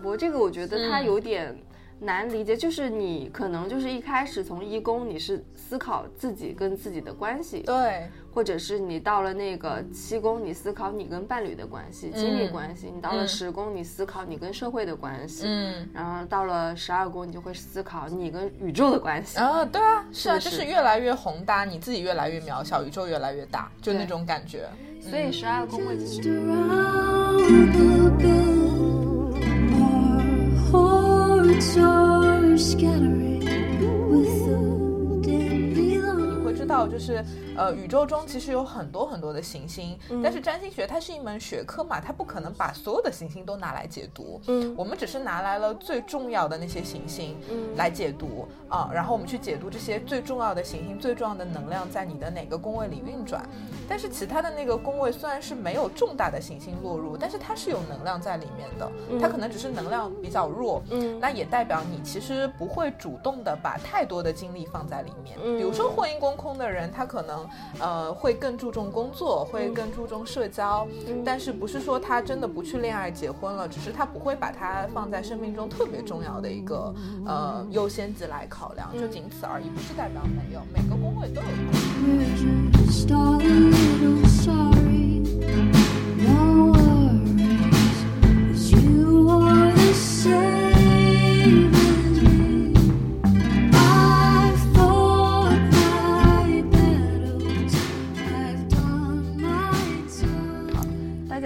是很磅礴，这个我觉得它有点难理解，就是你可能就是一开始从一宫你是思考自己跟自己的关系，对，或者是你到了那个七宫，你思考你跟伴侣的关系、亲密关系；你到了十宫，你思考你跟社会的关系，嗯。然后到了十二宫，你就会思考你跟宇宙的关系。啊，对啊，是啊，是就是越来越宏大，你自己越来越渺小，宇宙越来越大，就那种感觉。所以十二宫位其实你会知道，就是呃，宇宙中其实有很多很多的行星，嗯但是占星学它是一门学科嘛，它不可能把所有的行星都拿来解读。嗯我们只是拿来了最重要的那些行星来解读啊、然后我们去解读这些最重要的行星、最重要的能量在你的哪个宫位里运转。但是其他的那个宫位虽然是没有重大的行星落入，但是它是有能量在里面的，它可能只是能量比较弱，嗯那也代表你其实不会主动的把太多的精力放在里面。嗯比如说婚姻宫空的人，他可能呃会更注重工作，会更注重社交，但是不是说他真的不去恋爱结婚了，只是他不会把它放在生命中特别重要的一个呃优先级来考量，就仅此而已，不是代表没有，每个工位都有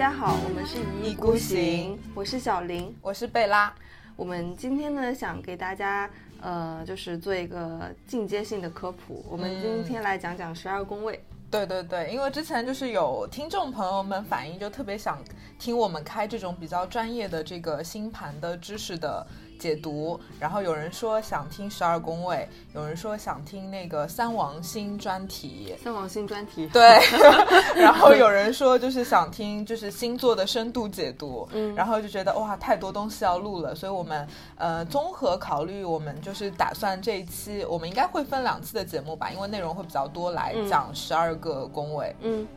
家好，我们是一意孤行，我是小林。我是贝拉，我们今天呢，想给大家呃，就是做一个进阶性的科普。我们今天来讲讲十二宫位。对对对，因为之前就是有听众朋友们反映，就特别想听我们开这种比较专业的这个星盘的知识的解读，然后有人说想听十二宫位，有人说想听那个三王星专题，三王星专题，对，然后有人说就是想听就是星座的深度解读，嗯。然后就觉得哇太多东西要录了，所以我们呃综合考虑，我们就是打算这一期我们应该会分两次的节目吧，因为内容会比较多，来讲十二个宫位。嗯，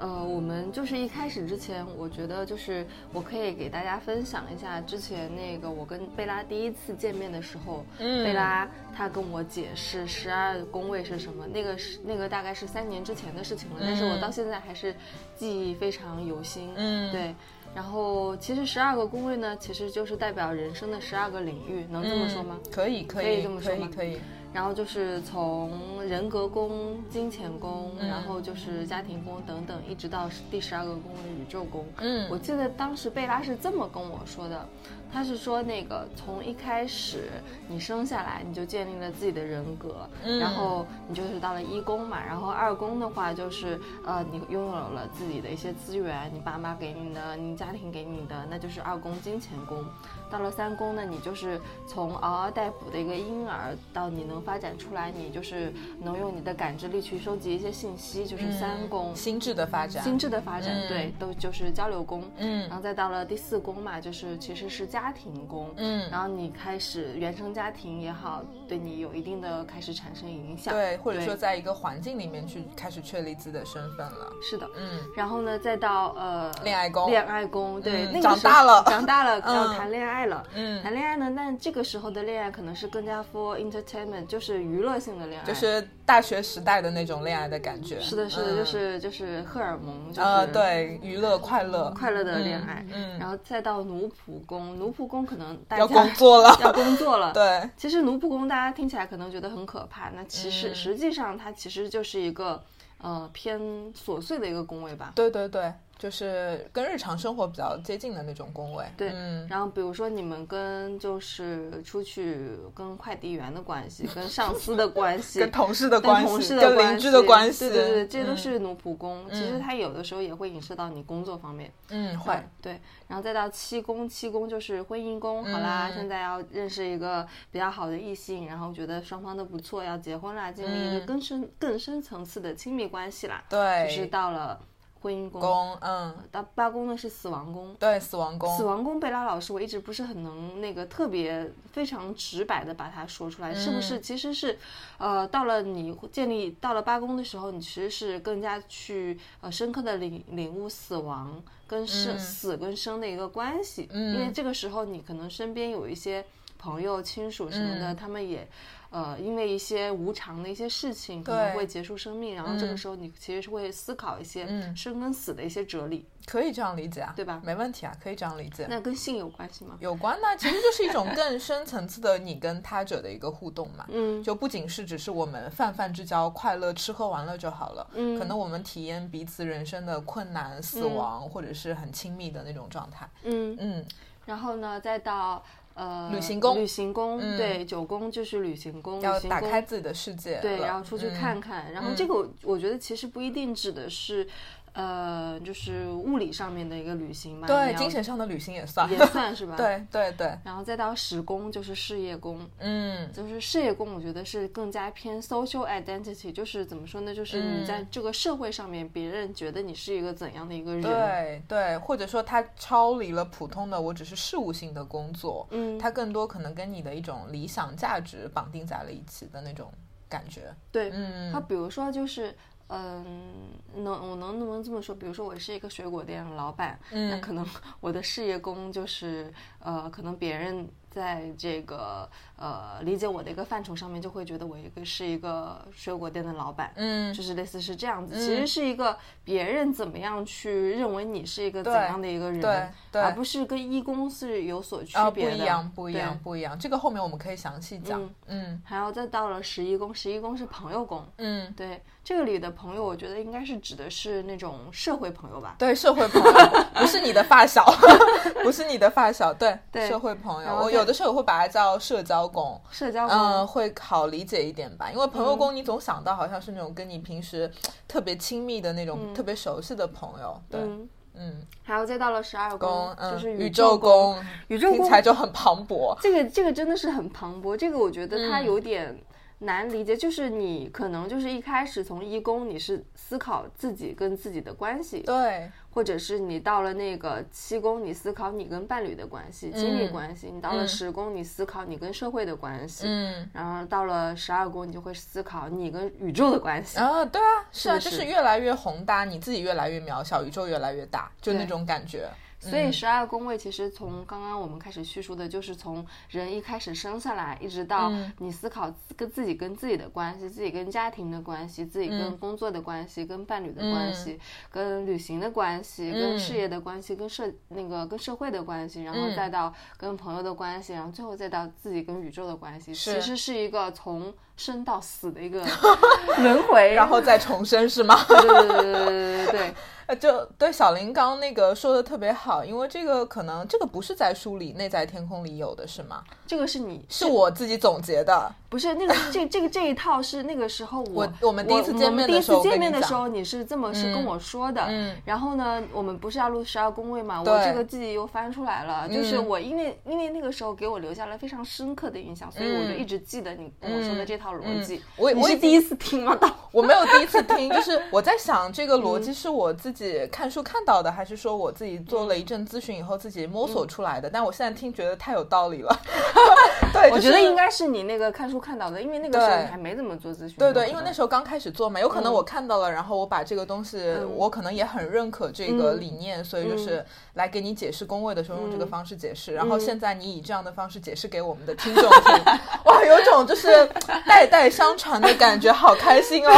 呃，我们就是一开始之前，我觉得就是我可以给大家分享一下之前那个我跟贝拉第一次见面的时候，嗯贝拉她跟我解释十二宫位是什么，那个是那个大概是三年之前的事情了，但是我到现在还是记忆非常犹新。嗯对。然后其实十二个宫位呢，其实就是代表人生的十二个领域，能这么说吗？可以，可以可以以，这么说吗可以，可以。然后就是从人格宫、金钱宫，嗯然后就是家庭宫等等，一直到第十二个宫的宇宙宫。嗯我记得当时贝拉是这么跟我说的，他是说那个从一开始你生下来你就建立了自己的人格，嗯然后你就是到了一宫嘛，然后二宫的话就是呃你拥有了自己的一些资源，你爸妈给你的，你家庭给你的，那就是二宫金钱宫。到了三宫呢，你就是从嗷嗷待哺的一个婴儿到你能发展出来，你就是能用你的感知力去收集一些信息，就是三宫。心智的发展，心智的发展，嗯。对，都就是交流宫，嗯。然后再到了第四宫嘛，就是其实是家庭宫，嗯。然后你开始原生家庭也好，对你有一定的开始产生影响，对，或者说在一个环境里面去开始确立自己的身份了。是的，嗯，然后呢，再到呃恋爱宫。恋爱宫，对，嗯那长大了。长大了 嗯。要谈恋爱了，嗯。谈恋爱呢，但这个时候的恋爱可能是更加 for entertainment，就是娱乐性的恋爱，就是大学时代的那种恋爱的感觉。是的，是的，嗯。就是就是荷尔蒙，就是呃，对，娱乐快乐，快乐的恋爱，嗯嗯。然后再到奴仆宫，奴仆宫可能大家要工作了，要工作了，对，其实奴仆宫大家听起来可能觉得很可怕，那其实、嗯。实际上它其实就是一个呃偏琐碎的一个宫位吧。对对对，就是跟日常生活比较接近的那种工位。对，嗯，然后比如说你们跟就是出去跟快递员的关系，跟上司的关系，跟同事的关系，跟同事的跟邻关系居的关系，对对对，这都嗯是奴仆宫。其实嗯它有的时候也会影射到你工作方面。嗯会，对，然后再到七宫，七宫就是婚姻宫。好啦，嗯现在要认识一个比较好的异性，然后觉得双方都不错，要结婚啦，建立一个嗯更深、更深层次的亲密关系啦。对，就是到了婚姻宫。宫，嗯，到八宫呢是死亡宫。对，死亡宫，死亡宫，贝拉老师，我一直不是很能那个特别非常直白的把它说出来，是不是？其实是，呃，到了你建立到了八宫的时候，你其实是更加去呃深刻的领领悟死亡跟生、死跟生的一个关系，因为这个时候你可能身边有一些朋友、亲属什么的，他们也。呃，因为一些无常的一些事情可能会结束生命，然后这个时候你其实是会思考一些生跟死的一些哲理，可以这样理解啊，对吧没问题啊，可以这样理解。那跟性有关系吗？有关呢，其实就是一种更深层次的你跟他者的一个互动嘛。嗯，就不仅是只是我们泛泛之交、快乐吃喝玩乐就好了，嗯可能我们体验彼此人生的困难、死亡，或者是很亲密的那种状态。嗯，嗯，然后呢，再到呃旅行宫。旅行宫，嗯。对，九宫就是旅行宫，要打开自己的世界，对，然后出去嗯。看看。然后这个我我觉得其实不一定指的是，呃，就是物理上面的一个旅行吧，对，精神上的旅行也算，也算是吧。对对对，然后再到时工就是事业工，嗯，就是事业工，我觉得是更加偏 social identity，就是怎么说呢？就是你在这个社会上面，别人觉得你是一个怎样的一个人。对对，或者说他超离了普通的我只是事务性的工作，嗯，他更多可能跟你的一种理想价值绑定在了一起的那种感觉。对，嗯他比如说就是。嗯，能我能不能这么说？比如说我是一个水果店的老板，那嗯可能我的事业工就是呃，可能别人在这个呃理解我的一个范畴上面，就会觉得我一个是一个水果店的老板，嗯就是类似是这样子。其实是一个别人怎么样去认为你是一个怎样的一个人，对对而不是跟一公是有所区啊，不别的。一样，不一样，不一样。这个后面我们可以详细讲。嗯嗯还要再到了十一宫，十一宫是朋友宫，嗯，对，这个里的朋友，我觉得应该是指的是那种社会朋友吧。对，社会朋友不是你的发小，不是你的发小，对，对社会朋友。我有的时候会把它叫社交宫。社交宫，嗯，会好理解一点吧，因为朋友宫你总想到好像是那种跟你平时特别亲密的那种、特别熟悉的朋友，对，嗯，嗯，还有再到了十二宫就是宇宙宙宫，宇宙宫听起来就很磅礴，这个这个真的是很磅礴，这个我觉得它嗯有点难理解，就是你可能就是一开始从一宫你是思考自己跟自己的关系，对，或者是你到了那个七宫，你思考你跟伴侣的关系、亲密嗯关系；你到了嗯十宫，你思考你跟社会的关系；嗯。然后到了十二宫，你就会思考你跟宇宙的关系。啊，对啊，是啊，就是是越来越宏大，你自己越来越渺小，宇宙越来越大，就那种感觉。所以十二宫位其实从刚刚我们开始叙述的，就是从人一开始生下来，一直到嗯。你思考跟自己跟自己的关系，自己跟家庭的关系，自己跟嗯。工作的关系，跟伴侣的关系，跟旅行的关系，跟嗯。事业的关系，跟社那个跟社会的关系，然后嗯。再到跟朋友的关系，然后最后再到自己跟宇宙的关系，其实是一个从生到死的一个 轮回，然后再重生是吗？对对对对对对对，呃，就对小林刚那个说的特别好，因为这个可能这个不是在书里、内在天空里有的是吗？这个是你是我自己总结的。不是那个这这个这一套是那个时候我我我们第一次见我们第一面的时候次见面跟你讲的时候你是这么是跟我说的，嗯然后呢，我们不是要录十二宫位嘛，我这个记忆又翻出来了，就是嗯我因为因为那个时候给我留下了非常深刻的印象，所以我就嗯一直记得你跟我说的这套逻辑。我我已经你是第一次听吗？到我没有第一次听，就 是我在想这个逻辑是我自己看书看到的，还是说我自己做了一阵咨询以后自己摸索出来的？但我现在听觉得太有道理了。对，我就是觉得应该是你那个看书看到的，因为那个时候你还没怎么做咨询。对对，因为那时时候刚开始做嘛，有可能我看到了，然后我把这个东西，我可能也很认可这个理念，所以就是来给你解释工位的时候用这个方式解释。然后现在你以这样的方式解释给我们的听众听，哇，有种就是代代相传的感觉，好开心哦。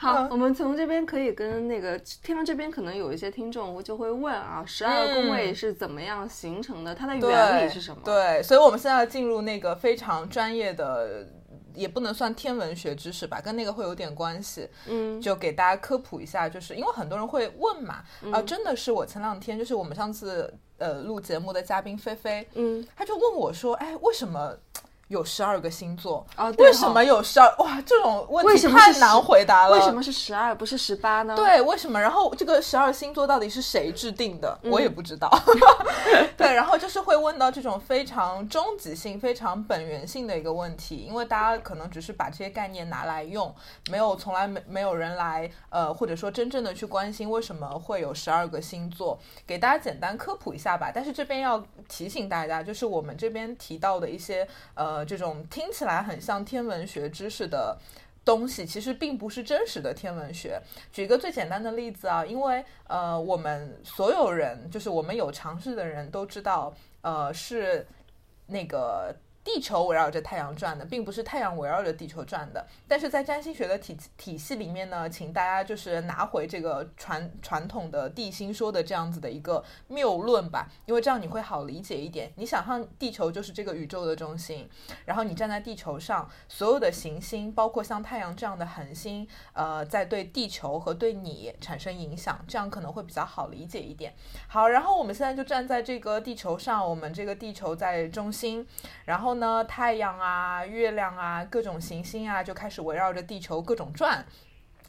好，我们从这边可以跟那个听到这边，可能有一些听众就会问啊，十二宫位是怎么样形成的？它的原理是什么？对，所以我们现在要进入那个非常专业的也不能算天文学知识吧，跟那个会有点关系。嗯就给大家科普一下，就是因为很多人会问嘛，啊、真的是我前两天就是我们上次呃录节目的嘉宾菲菲，嗯，他就问我说，哎，为什么有十二个星座？哦，为什么有十二？哇，这种问题太难回答了。为什么是十二不是十八呢？，对，为什么？然后这个十二星座到底是谁制定的？我也不知道。对，然后就是会问到这种非常终极性、非常本源性的一个问题，因为大家可能只是把这些概念拿来用，没有从来没没有人来呃，或者说真正的去关心为什么会有十二个星座，给大家简单科普一下吧。但是这边要提醒大家，就是我们这边提到的一些呃这种听起来很像天文学知识的。东西其实并不是真实的天文学。举一个最简单的例子啊，因为呃，我们所有人，就是我们有常识的人都知道，呃，是那个。地球围绕着太阳转的，并不是太阳围绕着地球转的。但是在占星学的体体系里面呢，请大家就是拿回这个传传统的地心说的这样子的一个谬论吧，因为这样你会好理解一点。你想象地球就是这个宇宙的中心，然后你站在地球上，所有的行星，包括像太阳这样的恒星，呃，在对地球和对你产生影响，这样可能会比较好理解一点。好，然后我们现在就站在这个地球上，我们这个地球在中心，然后后呢，太阳啊、月亮啊、各种行星啊，就开始围绕着地球各种转。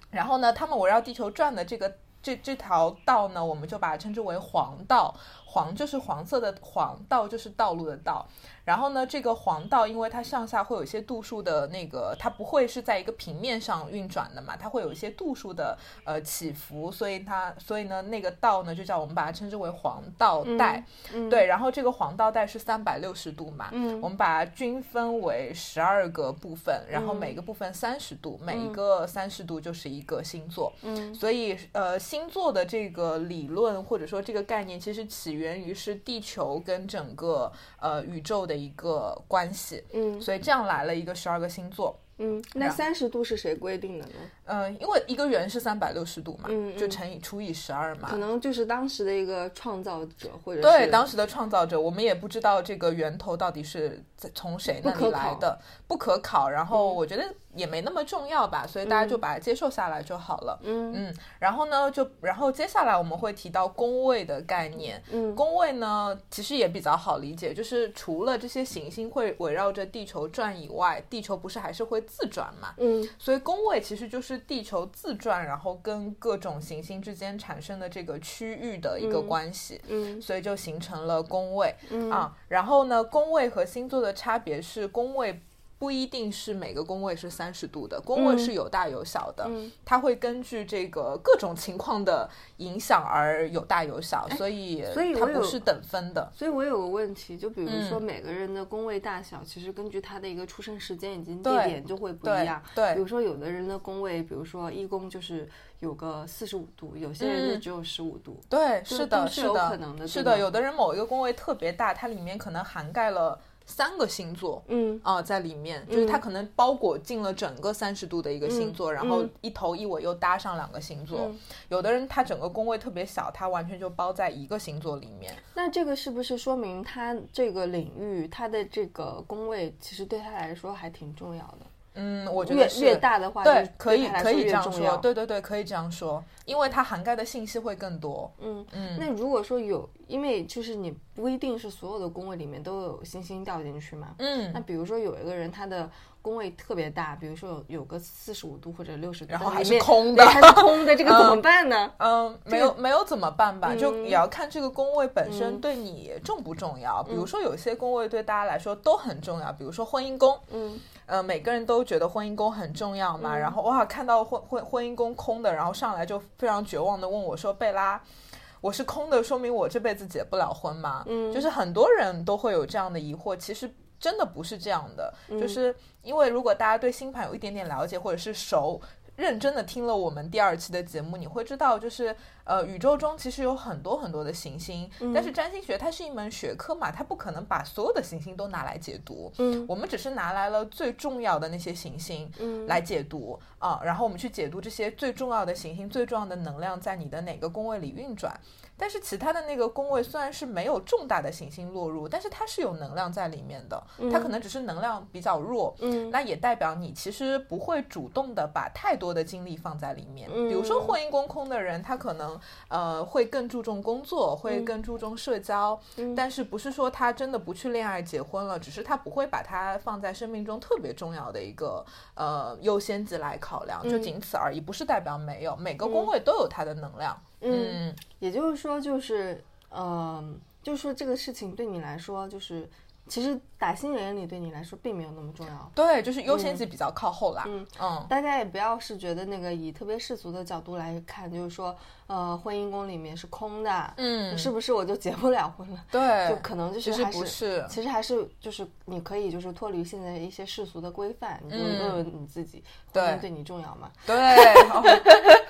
然后呢，他们围绕地球转的这个这这条道呢，我们就把它称之为黄道。黄就是黄色的黄，道就是道路的道。然后呢，这个黄道因为它上下会有一些度数的那个，它不会是在一个平面上运转的嘛，它会有一些度数的呃起伏，所以它所以呢那个道呢就叫我们把它称之为黄道带。嗯对，然后这个黄道带是三百六十度嘛，嗯我们把它均分为十二个部分，然后嗯每个部分三十度，每一个三十度就是一个星座。嗯所以，呃，星座的这个理论或者说这个概念，其实起源于是地球跟整个呃宇宙的一个关系。嗯所以这样来了一个十二个星座。嗯，那三十度是谁规定的呢？嗯、因为一个圆是三百六十度嘛，嗯嗯就乘以除以十二嘛。可能就是当时的一个创造者，或者对，当时的创造者，我们也不知道这个源头到底是在从谁那里来的，不可考。然后嗯我觉得也没那么重要吧，所以大家就把它接受下来就好了。嗯嗯，然后呢，就然后接下来我们会提到宫位的概念。嗯宫位呢，其实也比较好理解，就是除了这些行星会围绕着地球转以外，地球不是还是会自转嘛？嗯所以宫位其实就是地球自转，然后跟各种行星之间产生的这个区域的一个嗯关系。嗯所以就形成了宫位、嗯啊。然后呢，宫位和星座的差别是，宫位不一定是每个宫位是三十度的，宫位嗯是有大有小的，嗯它会根据这个各种情况的影响而有大有小，所以哎所以它不是等分的。所以我有个问题，就比如说嗯每个人的宫位大小，其实根据他的一个出生时间以及地点就会不一样。对比如说有的人的宫位，比如说一宫就是有个四十五度，有些人就嗯只有十五度。对，是的，是有的，可能的是的。有的人某一个宫位特别大，它里面可能涵盖了三个星座。嗯啊、在里面，就是它可能包裹进了整个三十度的一个星座，然后嗯一头一尾又搭上两个星座。嗯有的人他整个宫位特别小，他完全就包在一个星座里面。那这个是不是说明他这个领域，他的这个宫位其实对他来说还挺重要的？嗯，我觉越得是越大的话，对就，可以可以这样说。对对对，可以这样说，因为它涵盖的信息会更多。嗯，嗯，那如果说有，因为就是你不一定是所有的宫位里面都有星星掉进去嘛。嗯那比如说有一个人他的宫位特别大，比如说有有个四十五度或者六十度，然后还是空的还是空的，这个 怎么办呢？嗯，没有没有怎么办吧？就嗯也要看这个宫位本身嗯对你重不重要。比如说有些宫位对大家来说都很重要，比如说婚姻宫，嗯呃，每个人都觉得婚姻宫很重要嘛。嗯然后哇，看到婚婚婚姻宫空的，然后上来就非常绝望的问我说：“贝拉。”我是空的，说明我这辈子结不了婚吗？嗯就是很多人都会有这样的疑惑，其实真的不是这样的，嗯就是因为如果大家对星盘有一点点了解，或者是熟。认真的听了我们第二期的节目，你会知道，就是呃，宇宙中其实有很多很多的行星，嗯。但是占星学它是一门学科嘛，它不可能把所有的行星都拿来解读，嗯。我们只是拿来了最重要的那些行星嗯。来解读啊、然后我们去解读这些最重要的行星、最重要的能量在你的哪个宫位里运转。但是其他的那个宫位虽然是没有重大的行星落入，但是它是有能量在里面的，它可能只是能量比较弱，嗯。那也代表你其实不会主动的把太多的精力放在里面。嗯。比如说婚姻宫空的人，他可能呃会更注重工作，嗯会更注重社交，但是不是说他真的不去恋爱结婚了，只是他不会把它放在生命中特别重要的一个呃优先级来考量，就仅此而已，不是代表没有，每个宫位都有它的能量。嗯也就是说，就是呃，就是说这个事情对你来说，就是其实打心眼里对你来说并没有那么重要。对，就是优先级比较靠后啦。嗯。嗯。大家也不要是觉得那个以特别世俗的角度来看，就是说，呃，婚姻宫里面是空的，嗯，是不是我就结不了婚了？对，就可能就是其实还是其实还是就是你可以就是脱离现在一些世俗的规范，你就嗯问问你自己，对婚姻对你重要吗？对，哦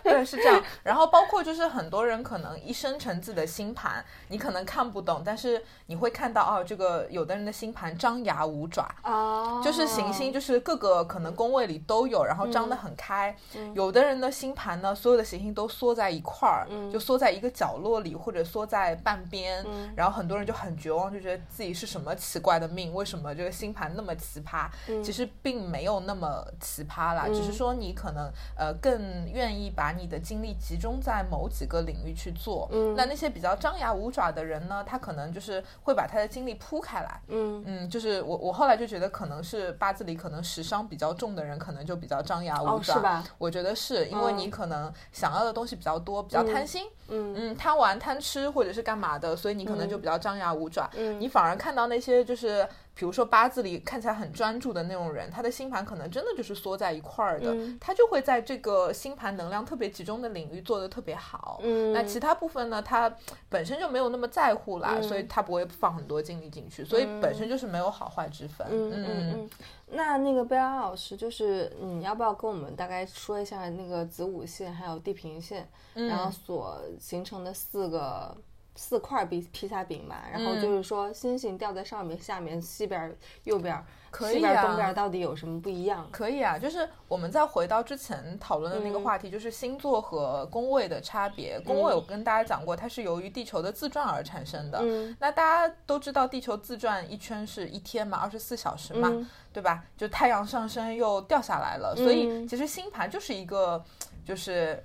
对，是这样。然后包括就是很多人可能一生成自己的星盘，你可能看不懂，但是你会看到哦，这个有的人的星盘张牙舞爪。啊就是行星，就是各个可能宫位里都有，然后张得很开。有的人的星盘呢，所有的行星都缩在一块儿，就缩在一个角落里，或者缩在半边。然后很多人就很绝望，就觉得自己是什么奇怪的命，为什么这个星盘那么奇葩？其实并没有那么奇葩啦，只是说你可能呃更愿意把你的精力集中在某几个领域去做。那那些比较张牙舞爪的人呢，他可能就是会把他的精力铺开来。嗯嗯，就是我我后来就觉得可能是八字里可能食伤比较重的人，可能就比较张牙舞哦爪，是吧？我觉得是因为嗯你可能想要的东西比较多，比较贪心，嗯嗯，贪玩贪吃或者是干嘛的，所以你可能就比较张牙舞爪。嗯你反而看到那些就是。比如说八字里看起来很专注的那种人，他的星盘可能真的就是缩在一块儿的，嗯。他就会在这个星盘能量特别集中的领域做得特别好。嗯。那其他部分呢，他本身就没有那么在乎啦，嗯。所以他不会放很多精力进去，所以本身就是没有好坏之分。嗯嗯嗯，那那个贝拉老师，就是你要不要跟我们大概说一下那个子午线还有地平线，嗯。然后所形成的四个四块披披萨饼吧？然后嗯就是说星星掉在上面、下面、西边、右边、可以西边、啊东边到底有什么不一样？可以啊，就是我们再回到之前讨论的那个嗯话题，就是星座和宫位的差别。宫位我跟大家讲过，它是由于地球的自转而产生的。嗯那大家都知道，地球自转一圈是一天嘛，二十四小时嘛，嗯对吧？就太阳上升又掉下来了，所以嗯其实星盘就是一个，就是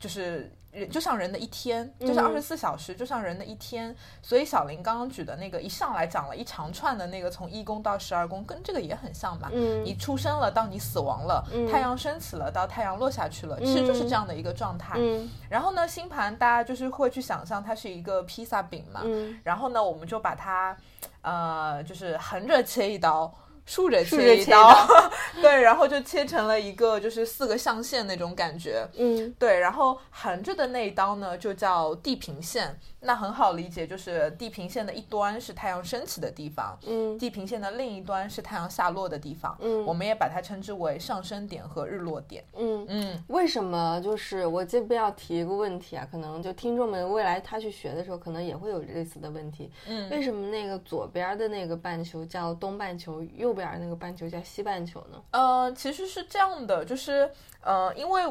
就是。人就像人的一天，就嗯像二十四小时，就像人的一天。所以小林刚刚举的那个，一上来讲了一长串的那个，从一宫到十二宫，跟这个也很像嘛。嗯你出生了到你死亡了，太阳升起了到太阳落下去了，其实就是这样的一个状态。嗯然后呢，星盘大家就是会去想象它是一个披萨饼嘛，嗯然后呢，我们就把它，呃，就是横着切一刀。竖着切一刀。对，然后就切成了一个就是四个象限那种感觉，嗯。对，然后横着的那一刀呢就叫地平线，那很好理解，就是地平线的一端是太阳升起的地方，嗯地平线的另一端是太阳下落的地方，嗯我们也把它称之为上升点和日落点，嗯。嗯为什么就是我这边要提一个问题啊？可能就听众们未来他去学的时候，可能也会有类似的问题。嗯，为什么那个左边的那个半球叫东半球，右边那个半球叫西半球呢？呃，其实是这样的，就是呃，因为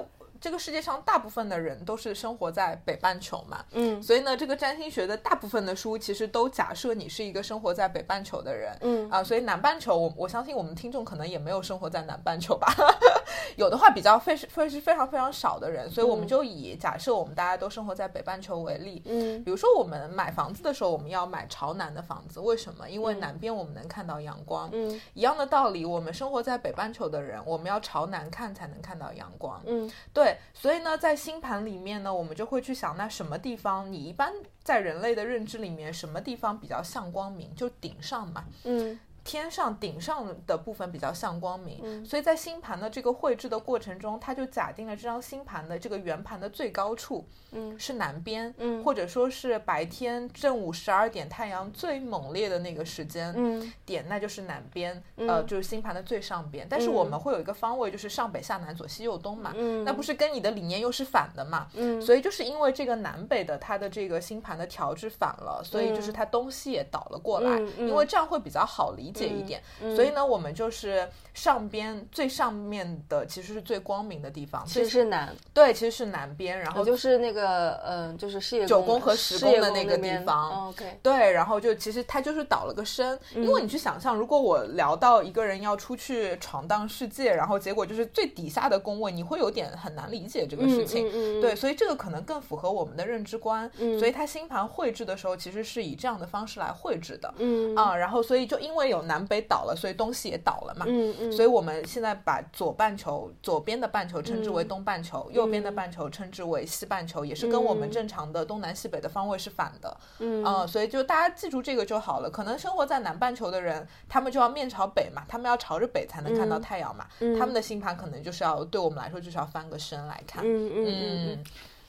这个世界上大部分的人都是生活在北半球嘛，嗯。所以呢，这个占星学的大部分的书其实都假设你是一个生活在北半球的人，嗯。啊、所以南半球，我我相信我们听众可能也没有生活在南半球吧，有的话比较非是非是非常非常少的人，所以我们就以假设我们大家都生活在北半球为例，嗯。比如说我们买房子的时候，我们要买朝南的房子，为什么？因为南边我们能看到阳光。嗯。一样的道理，我们生活在北半球的人，我们要朝南看才能看到阳光。嗯。对，所以呢，在星盘里面呢，我们就会去想，那什么地方，你一般在人类的认知里面，什么地方比较像光明？就顶上嘛。嗯天上顶上的部分比较像光明，嗯。所以在星盘的这个绘制的过程中，它就假定了这张星盘的这个圆盘的最高处嗯。是南边，嗯。或者说是白天正午十二点太阳最猛烈的那个时间，嗯。点那就是南边，呃，就是星盘的最上边。但是我们会有一个方位，就是上北下南左西右东嘛，嗯。那不是跟你的理念又是反的嘛？嗯。所以就是因为这个南北的它的这个星盘的调制反了，所以就是它东西也倒了过来，嗯嗯。因为这样会比较好理解。解一点。嗯所以呢，我们就是上边最上面的其实是最光明的地方，其实是南，对，其实是南边，然后就是那个嗯、呃就是事业九宫和十宫的那个地方哦 OK，对，然后就其实它就是倒了个身，因嗯为你去想象，如果我聊到一个人要出去闯荡世界，然后结果就是最底下的宫位，你会有点很难理解这个事情。对，所以这个可能更符合我们的认知观。所以他星盘绘制的时候，其实是以这样的方式来绘制的。嗯啊、然后所以就因为有南北倒了，所以东西也倒了嘛。嗯嗯，所以我们现在把左半球左边的半球称之为嗯东半球，右边的半球称之为西半球，也是跟我们正常的东南西北的方位是反的。嗯呃所以就大家记住这个就好了。可能生活在南半球的人，他们就要面朝北嘛，他们要朝着北才能看到太阳嘛。他们的星盘可能就是要对我们来说就是要翻个身来看。嗯嗯嗯，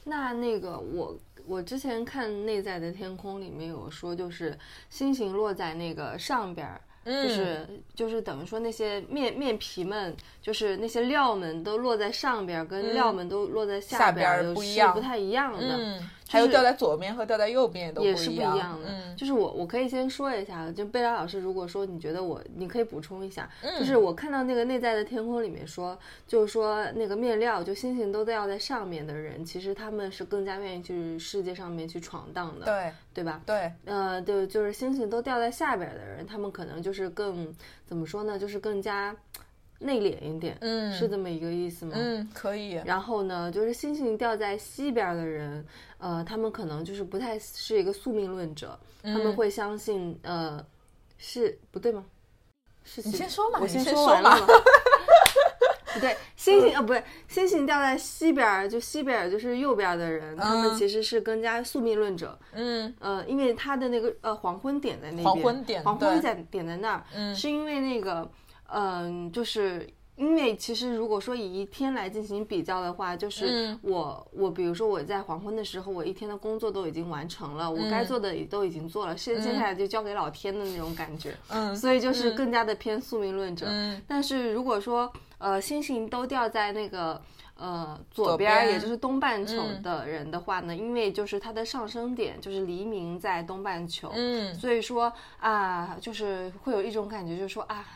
那那个我我之前看《内在的天空》里面有说，就是星星落在那个上边儿。嗯就是就是等于说那些面面皮们，就是那些料们都落在上边儿，跟料们都落在嗯下下边儿是不太一样的。嗯，还有掉在左边和掉在右边也都也不一样。是不一样的。嗯，就是我我可以先说一下，就贝拉老师，如果说你觉得我，你可以补充一下。嗯就是我看到那个内在的天空里面说，就是说那个面料，就星星都掉在上面的人，其实他们是更加愿意去世界上面去闯荡的，对对吧？对，呃，对，就是星星都掉在下边的人，他们可能就是更怎么说呢？就是更加内敛一点，嗯是这么一个意思吗？嗯，可以。然后呢，就是星星掉在西边的人，呃，他们可能就是不太是一个宿命论者，他们会相信，呃，是不对吗？是你先说嘛我先说完了吗。不 对，星星啊，不对，星星掉在西边儿，就西边儿就是右边的人，他们嗯其实是更加宿命论者。嗯呃，因为他的那个呃黄昏点在那边，黄昏点黄昏在点在那儿，嗯是因为那个，嗯、就是因为其实如果说以一天来进行比较的话，就是嗯。我、我比如说我在黄昏的时候，我一天的工作都已经完成了，我该做的也都已经做了，接接下来就交给老天的那种感觉，嗯。所以就是更加的偏宿命论者。嗯。但是如果说呃星星都掉在那个呃左左边也就是东半球嗯。的人的话呢，因为就是它的上升点就是黎明在东半球，嗯，所以说啊，就是会有一种感觉，就是说啊。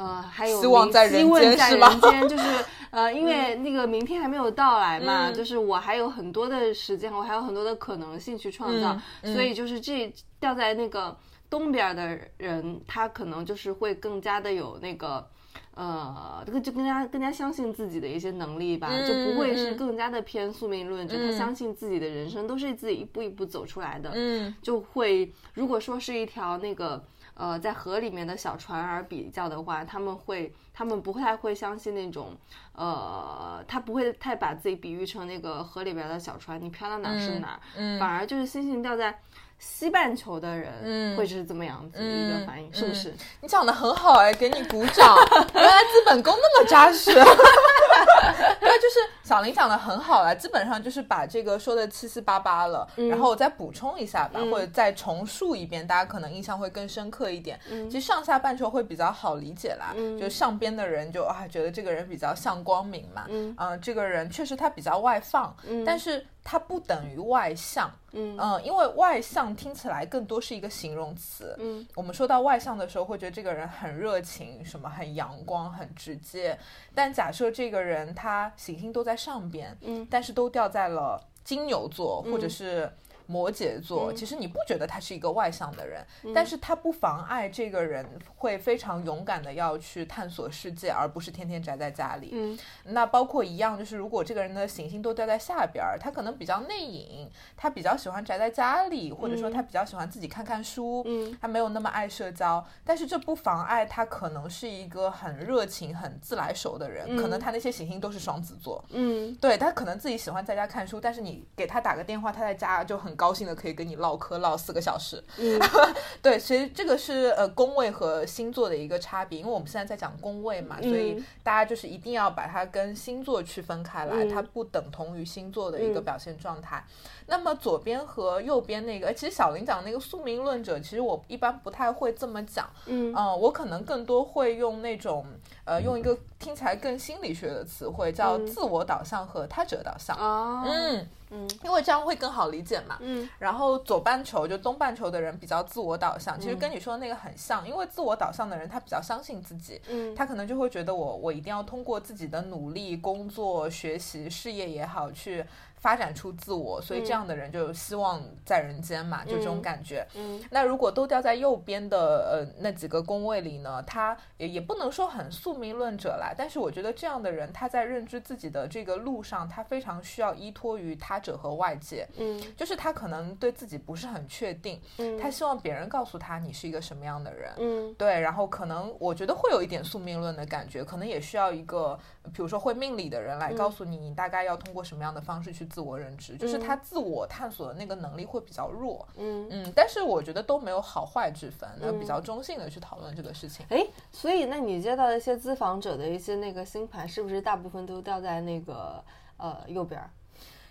呃，还有希望明在人间是吧？人间，就是呃，因为那个明天还没有到来嘛，嗯。就是我还有很多的时间，我还有很多的可能性去创造，嗯所以就是这掉在那个东边的人，他可能就是会更加的有那个。呃，这个就更加更加相信自己的一些能力吧，嗯就不会是嗯更加的偏宿命论者，他嗯。相信自己的人生都是自己一步一步走出来的。嗯。就会如果说是一条那个呃在河里面的小船儿比较的话，他们会他们不太会相信那种呃，他不会太把自己比喻成那个河里边的小船，你飘到哪儿是哪儿，嗯反而就是星星掉在。西半球的人嗯会是怎么样子的一个反应，是不是？你讲的很好哎，给你鼓掌。原来资本功那么扎实。对，就是小林讲的很好啊，基本上就是把这个说的七七八八了，然后我再补充一下吧，或者再重述一遍，大家可能印象会更深刻一点。其实上下半球会比较好理解啦，就上边的人就啊觉得这个人比较像光明嘛，嗯、这个人确实他比较外放，但是他不等于外向。嗯嗯，因为外向听起来更多是一个形容词。嗯，我们说到外向的时候，会觉得这个人很热情，什么很阳光、很直接。但假设这个人他行星都在上边，嗯，但是都掉在了金牛座或者嗯是摩羯座，其实你不觉得他是一个外向的人，嗯但是他不妨碍这个人会非常勇敢的要去探索世界，而不是天天宅在家里。嗯那包括一样，就是如果这个人的行星都掉在下边儿，他可能比较内隐，他比较喜欢宅在家里，或者说他比较喜欢自己看看书，嗯他没有那么爱社交。但是这不妨碍他可能是一个很热情、很自来熟的人，可能他那些行星都是双子座。嗯对他可能自己喜欢在家看书，但是你给他打个电话，他在家就很高兴的可以跟你唠嗑唠四个小时。嗯。对，其实这个是呃宫位和星座的一个差别，因为我们现在在讲宫位嘛，所以嗯大家就是一定要把它跟星座区分开来，嗯。它不等同于星座的一个嗯。表现状态。那么左边和右边那个，哎其实小林讲那个宿命论者，其实我一般不太会这么讲，嗯。嗯，我可能更多会用那种呃用一个听起来更心理学的词汇，叫嗯。自我导向和他者导向。哦，嗯，嗯因为这样会更好理解嘛。嗯然后左半球就东半球的人比较自我导向，其实嗯跟你说的那个很像，因为自我导向的人他比较相信自己，嗯他可能就会觉得我我一定要通过自己的努力、工作、学习、事业也好去。发展出自我，所以这样的人就希望在人间嘛，就这种嗯感觉。嗯。那如果都掉在右边的呃那几个宫位里呢，他也也不能说很宿命论者啦，但是我觉得这样的人他在认知自己的这个路上，他非常需要依托于他者和外界，嗯。就是他可能对自己不是很确定，嗯，他希望别人告诉他你是一个什么样的人。嗯。对，然后可能我觉得会有一点宿命论的感觉，可能也需要一个，比如说会命理的人来告诉你，你大概要通过什么样的方式去自我认知，就是他自我探索的那个能力会比较弱。嗯。嗯，但是我觉得都没有好坏之分，那比较中性的去讨论这个事情。哎，所以那你接到的一些咨访者的一些那个星盘，是不是大部分都掉在那个呃右边儿？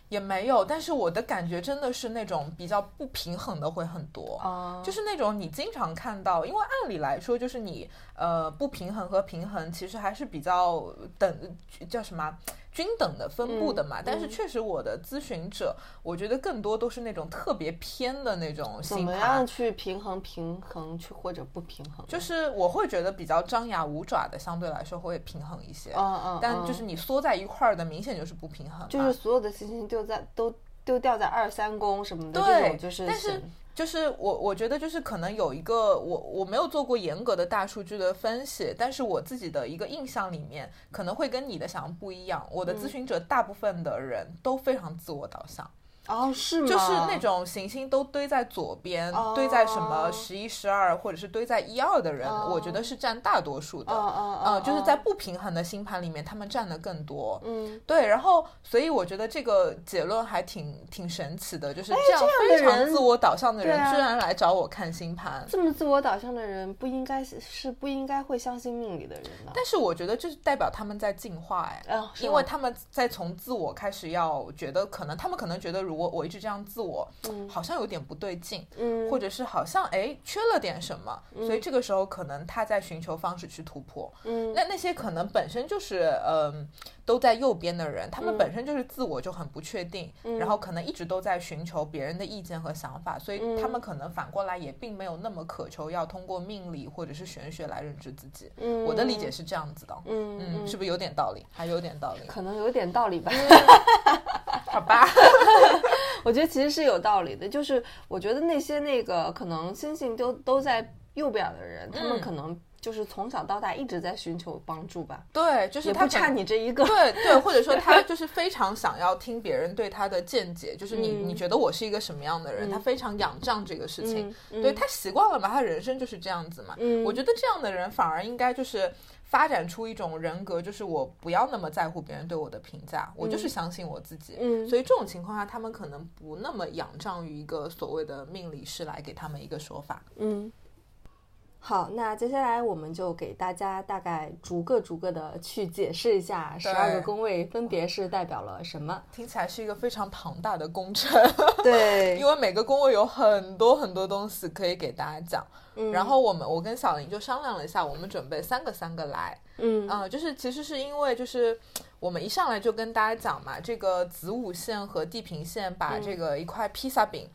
也没有，但是我的感觉真的是那种比较不平衡的会很多。啊，就是那种你经常看到，因为按理来说，就是你呃不平衡和平衡其实还是比较等叫什么均等的分布的嘛。嗯但是确实我的咨询者，我觉得更多都是那种特别偏的那种怎星盘么样。去平衡平衡去或者不平衡？就是我会觉得比较张牙舞爪的，相对来说会平衡一些。嗯嗯，但就是嗯你缩在一块儿的，明显就是不平衡。就是所有的星星丢在都丢掉在二三宫什么的，对这种就是但是神就是我我觉得就是可能有一个我我没有做过严格的大数据的分析，但是我自己的一个印象里面可能会跟你的想象不一样。我的咨询者大部分的人都非常自我导向，哦，是吗？就是那种行星都堆在左边，哦堆在什么十一、十二，或者是堆在一二的人，哦我觉得是占大多数的。哦哦呃，哦，就是在不平衡的星盘里面，他们占的更多。嗯，对，然后所以我觉得这个结论还挺挺神奇的，就是这样非常自我导向的人，居然来找我看星盘。这么自我导向的人不应该是是不应该会相信命理的人的。但是我觉得这是代表他们在进化，哎，哦，因为他们在从自我开始要觉得，可能他们可能觉得，如果我一直这样自我，好像有点不对劲，嗯，或者是好像哎缺了点什么，所以这个时候可能他在寻求方式去突破。嗯。那那些可能本身就是嗯、都在右边的人，他们嗯。本身就是自我就很不确定，然后可能一直都在寻求别人的意见和想法，所以他嗯们可能反过来也并没有那么渴求要通过命理或者是玄学来认知自己。嗯。我的理解是这样子的，嗯嗯，是不是有点道理？还有点道理，可能有点道理吧。好吧？我觉得其实是有道理的，就是我觉得那些那个可能星星都都在右边的人，他们嗯可能就是从小到大一直在寻求帮助吧，对，就是他不差你这一个。对对，或者说他就是非常想要听别人对他的见解，就是你、嗯你觉得我是一个什么样的人，他非常仰仗这个事情，嗯对他习惯了嘛，他人生就是这样子嘛。嗯我觉得这样的人反而应该就是。发展出一种人格，就是我不要那么在乎别人对我的评价，我就是相信我自己。嗯所以这种情况下，他们可能不那么仰仗于一个所谓的命理师来给他们一个说法。嗯，好，那接下来我们就给大家大概逐个逐个的去解释一下十二个宫位分别是代表了什么。听起来是一个非常庞大的工程。对 因为每个宫位有很多很多东西可以给大家讲。嗯然后我们我跟小林就商量了一下，我们准备三个三个来。嗯啊、就是其实是因为就是我们一上来就跟大家讲嘛，这个子午线和地平线把这个一块披萨饼。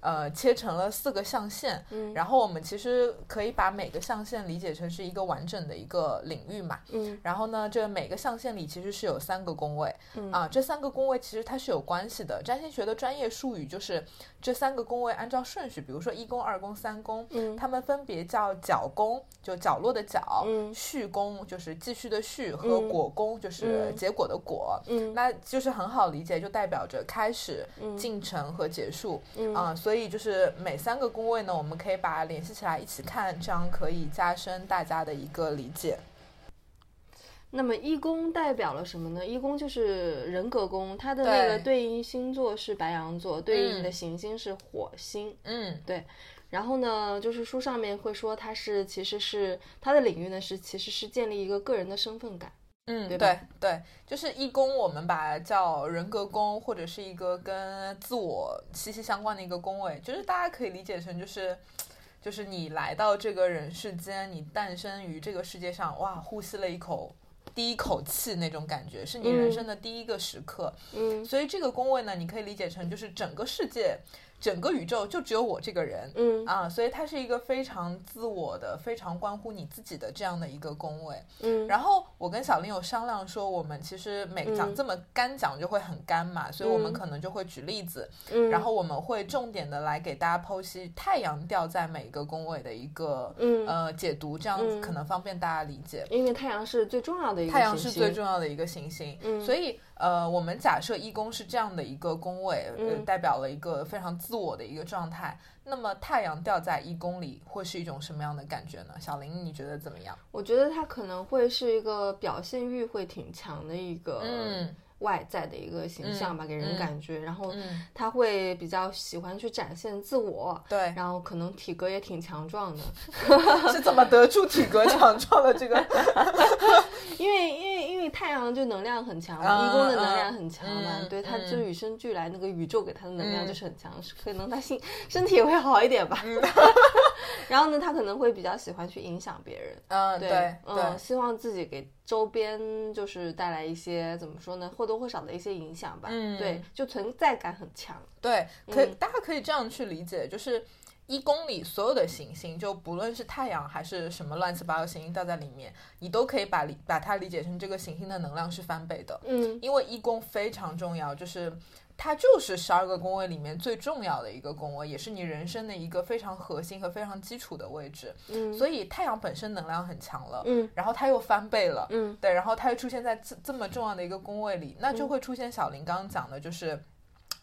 呃，切成了四个象限，嗯然后我们其实可以把每个象限理解成是一个完整的一个领域嘛，嗯然后呢，这每个象限里其实是有三个宫位，嗯啊，这三个宫位其实它是有关系的。占星学的专业术语就是这三个宫位按照顺序，比如说一宫、二宫、三宫，嗯它们分别叫角宫，就角落的角；嗯序宫就是继续的序，和嗯果宫就是嗯结果的果。嗯那就是很好理解，就代表着开始、嗯进程和结束。嗯啊、所以就是每三个宫位呢，我们可以把它联系起来一起看，这样可以加深大家的一个理解。那么一宫代表了什么呢？一宫就是人格宫，它的那个对对应星座是白羊座，对应的嗯行星是火星。嗯，对，然后呢，就是书上面会说它是其实是它的领域呢是其实是建立一个个人的身份感。嗯，对对对，就是一宫，我们把它叫人格宫，或者是一个跟自我息息相关的一个宫位，就是大家可以理解成就是。就是你来到这个人世间，你诞生于这个世界上，哇，呼吸了一口第一口气那种感觉，是你人生的第一个时刻。嗯所以这个宫位呢，你可以理解成就是整个世界、整个宇宙就只有我这个人。嗯啊，所以它是一个非常自我的、非常关乎你自己的这样的一个宫位。嗯然后我跟小林有商量说，我们其实每讲嗯这么干讲就会很干嘛，所以我们嗯可能就会举例子，嗯，然后我们会重点的来给大家剖析太阳掉在每一个宫位的一个嗯呃解读，这样子嗯可能方便大家理解。因为太阳是最重要的一个太阳是最重要的一个行星，嗯所以呃，我们假设一宫是这样的一个宫位，代表了一个非常自我的一个状态。那么太阳掉在一宫里，会是一种什么样的感觉呢？小林，你觉得怎么样？我觉得它可能会是一个表现欲会挺强的一个嗯外在的一个形象吧，给人嗯感觉。然后嗯，他会比较喜欢去展现自我，对，然后可能体格也挺强壮的，是怎么得出体格强壮的这个？因为因为因为太阳就能量很强嗯嘛，一宫的能量很强嘛，嗯对，它嗯就与生俱来那个宇宙给他的能量嗯就是很强，是可能他心身体也会好一点吧。然后呢，他可能会比较喜欢去影响别人，嗯，对对嗯，希望自己给周边就是带来一些怎么说呢，或多或少的一些影响吧。嗯对，就存在感很强。对，可以嗯大家可以这样去理解，就是。一公里所有的行星，就不论是太阳还是什么乱七八糟行星掉在里面，你都可以把理把它理解成这个行星的能量是翻倍的。嗯因为一宫非常重要，就是它就是十二个宫位里面最重要的一个宫位，也是你人生的一个非常核心和非常基础的位置。嗯，所以太阳本身能量很强了，嗯然后它又翻倍了，嗯。对，然后它又出现在这这么重要的一个宫位里，那就会出现小林刚刚讲的，就是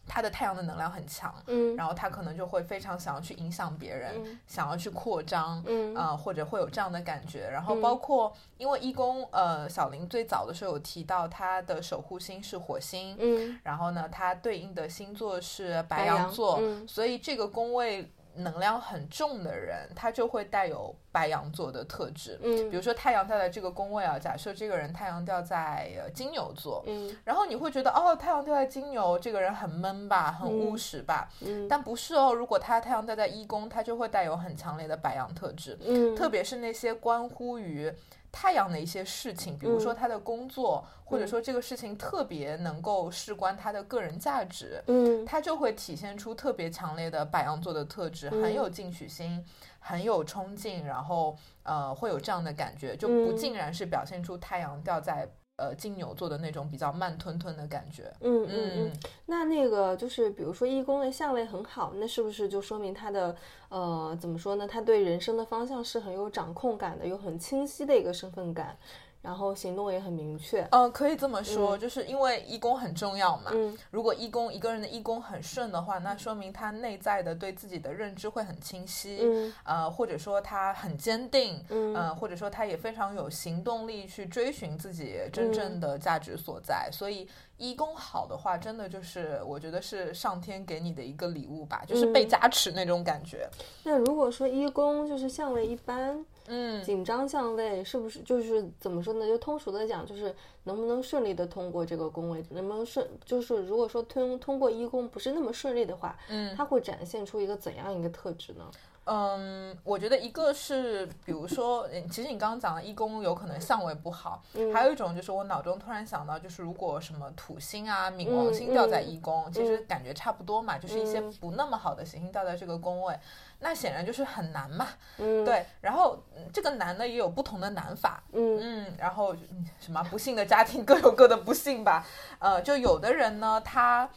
它的太阳的能量很强，嗯。然后他可能就会非常想要去影响别人，嗯。想要去扩张，嗯。呃，或者会有这样的感觉。然后嗯。包括因为一宫，呃，小林最早的时候有提到他的守护星是火星，嗯。然后呢，它对应的星座是白羊座，嗯。所以这个宫位能量很重的人，他就会带有白羊座的特质。嗯。比如说太阳掉在这个宫位啊，假设这个人太阳掉在呃金牛座，嗯。然后你会觉得哦，太阳掉在金牛，这个人很闷吧，很务嗯实吧，嗯。但不是哦，如果他太阳掉在一宫，他就会带有很强烈的白羊特质，嗯，特别是那些关乎于。太阳的一些事情，比如说嗯。他的工作，或者嗯。说这个事情特别能够事关他的个人价值，嗯。他就会体现出特别强烈的白羊座的特质，嗯很有进取心，很有冲劲，然后呃会有这样的感觉，就不嗯。尽然是表现出太阳掉在呃金牛座的那种比较慢吞吞的感觉。嗯嗯嗯嗯，那那个就是，比如说一宫的相位很好，那是不是就说明他的呃怎么说呢？他对人生的方向是很有掌控感的，有很清晰的一个身份感，然后行动也很明确。呃，可以这么说，嗯就是因为一宫很重要嘛。嗯如果一宫一个人的一宫很顺的话，那说明他内在的对自己的认知会很清晰，嗯呃，或者说他很坚定，嗯呃，或者说他也非常有行动力去追寻自己真正的价值所在。所以一宫好的话，真的就是我觉得是上天给你的一个礼物吧，就是被嗯加持那种感觉。那如果说一宫就是相位一般，嗯，紧张相位是不是就是怎么说呢？就通俗的讲，就是能不能顺利的通过这个宫位，能不能顺，就是如果说通通过一宫不是那么顺利的话，嗯它会展现出一个怎样一个特质呢？嗯，我觉得一个是，比如说，嗯其实你刚刚讲的一宫有可能相位不好，嗯还有一种就是我脑中突然想到，就是如果什么土星啊、冥王星嗯掉在嗯一宫，其实嗯感觉差不多嘛，就是一些嗯不那么好的行星掉在这个宫位，那显然就是很难嘛。嗯，，对，然后嗯这个难呢也有不同的难法，嗯嗯，然后嗯什么不幸的家庭各有各的不幸吧，呃，就有的人呢，他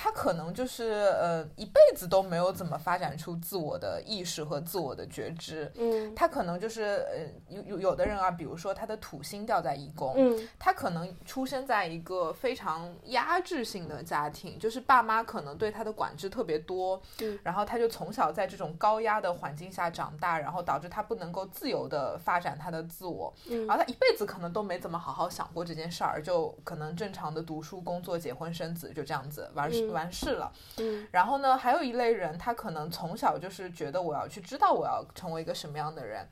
他可能就是呃一辈子都没有怎么发展出自我的意识和自我的觉知，嗯。他可能就是呃有有有的人啊，比如说他的土星掉在一宫，嗯。他可能出生在一个非常压制性的家庭，就是爸妈可能对他的管制特别多，嗯。然后他就从小在这种高压的环境下长大，然后导致他不能够自由的发展他的自我，嗯。然后他一辈子可能都没怎么好好想过这件事儿，就可能正常的读书、工作、结婚、生子，就这样子完事、嗯完事了。嗯。然后呢，还有一类人，他可能从小就是觉得我要去知道我要成为一个什么样的人，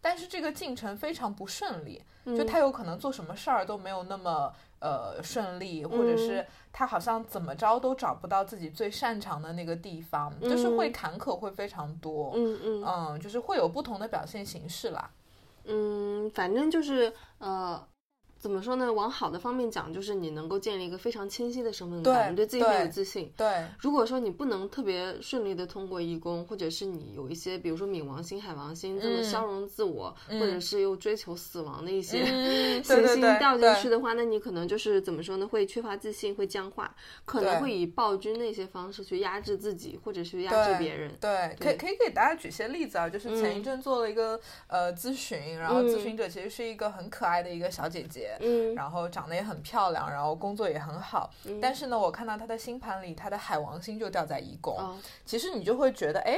但是这个进程非常不顺利，嗯就他有可能做什么事儿都没有那么呃顺利，或者是他好像怎么着都找不到自己最擅长的那个地方，就是会坎坷会非常多，嗯嗯。嗯，就是会有不同的表现形式啦。嗯，反正就是呃，怎么说呢？往好的方面讲，就是你能够建立一个非常清晰的身份感，对你对自己很有自信。对如果说你不能特别顺利的通过义工，或者是你有一些，比如说冥王星、海王星这么嗯消融自我，或者是又追求死亡的一些、行星掉进去的话，那你可能就是怎么说呢？会缺乏自信，会僵化，可能会以暴君那些方式去压制自己，或者是压制别人。对，可以可以给大家举些例子啊，就是前一阵做了一个、呃咨询，然后咨询者其实是一个很可爱的一个小姐姐，嗯然后长得也很漂亮，然后工作也很好，但是呢，我看到他的星盘里，他的海王星就掉在一宫，哦，其实你就会觉得，哎。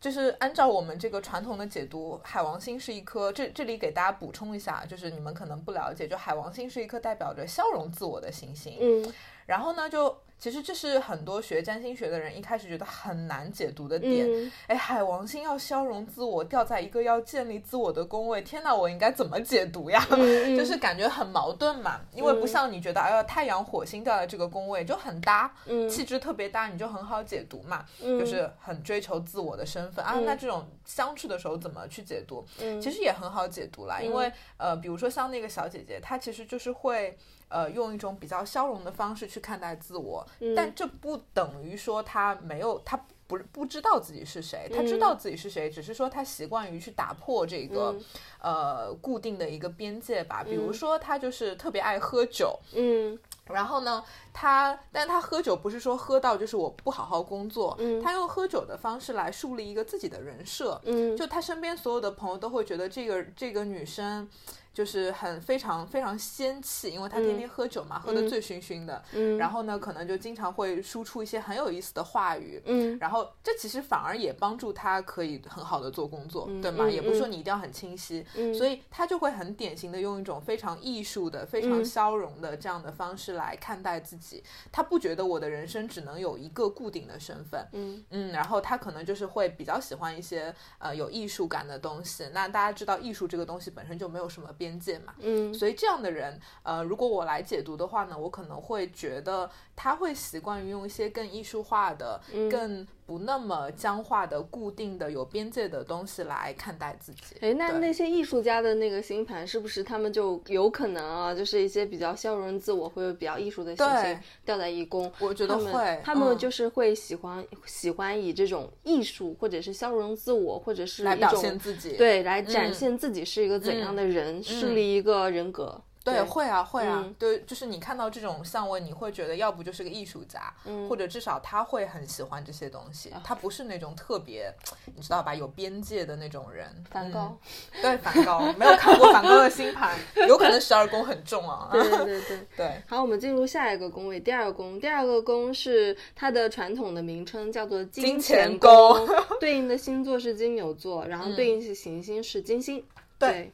就是按照我们这个传统的解读，海王星是一颗，这这里给大家补充一下，就是你们可能不了解，就海王星是一颗代表着消融自我的行星。嗯然后呢，就其实这是很多学占星学的人一开始觉得很难解读的点。嗯哎、海王星要消融自我，掉在一个要建立自我的宫位，天哪，我应该怎么解读呀？嗯 就是感觉很矛盾嘛，因为不像你觉得，哎呀，太阳、火星掉在这个宫位就很搭，嗯气质特别搭，你就很好解读嘛，嗯就是很追求自我的身份啊。那这种相处的时候怎么去解读？嗯其实也很好解读啦，因为呃，比如说像那个小姐姐，她其实就是会。呃，用一种比较消融的方式去看待自我，嗯。但这不等于说他没有，他不不知道自己是谁，她嗯。知道自己是谁，只是说他习惯于去打破这个、嗯。呃固定的一个边界吧。比如说，他就是特别爱喝酒，嗯。然后呢，他，但他喝酒不是说喝到就是我不好好工作，嗯。他用喝酒的方式来树立一个自己的人设，嗯。就他身边所有的朋友都会觉得这个这个女生就是很非常非常仙气，因为他天天喝酒嘛，喝得醉醺醺的，嗯然后呢，可能就经常会输出一些很有意思的话语，嗯然后这其实反而也帮助他可以很好的做工作，对吗？嗯也不是说你一定要很清晰，所以他就会很典型的用一种非常艺术的、非常嗯消融的这样的方式来看待自己。他不觉得我的人生只能有一个固定的身份，嗯嗯，然后他可能就是会比较喜欢一些呃有艺术感的东西。那大家知道艺术这个东西本身就没有什么边界嘛，嗯。所以这样的人，呃，如果我来解读的话呢，我可能会觉得他会习惯于用一些更艺术化的、嗯更不那么僵化的、固定的、有边界的东西来看待自己。哎，那那些艺术家的那个星盘，是不是他们就有可能啊，就是一些比较消融自我或者比较艺术的行星掉在一宫？我觉得会他们嗯就是会喜欢、喜欢以这种艺术或者是消融自我，或者是来表现自己对，来展嗯现自己是一个怎样的人，树嗯立一个人格。对，会啊，会啊，嗯对，就是你看到这种相位，你会觉得要不就是个艺术家，嗯或者至少他会很喜欢这些东西，啊他不是那种特别，你知道吧，有边界的那种人。梵高嗯，对，梵高，没有看过梵高的星盘，有可能十二宫很重啊。对对对对。对，好，我们进入下一个宫位，第二个宫。第二个宫是它的传统的名称叫做金钱宫宫，对应的星座是金牛座，然后对应是行星是金星。对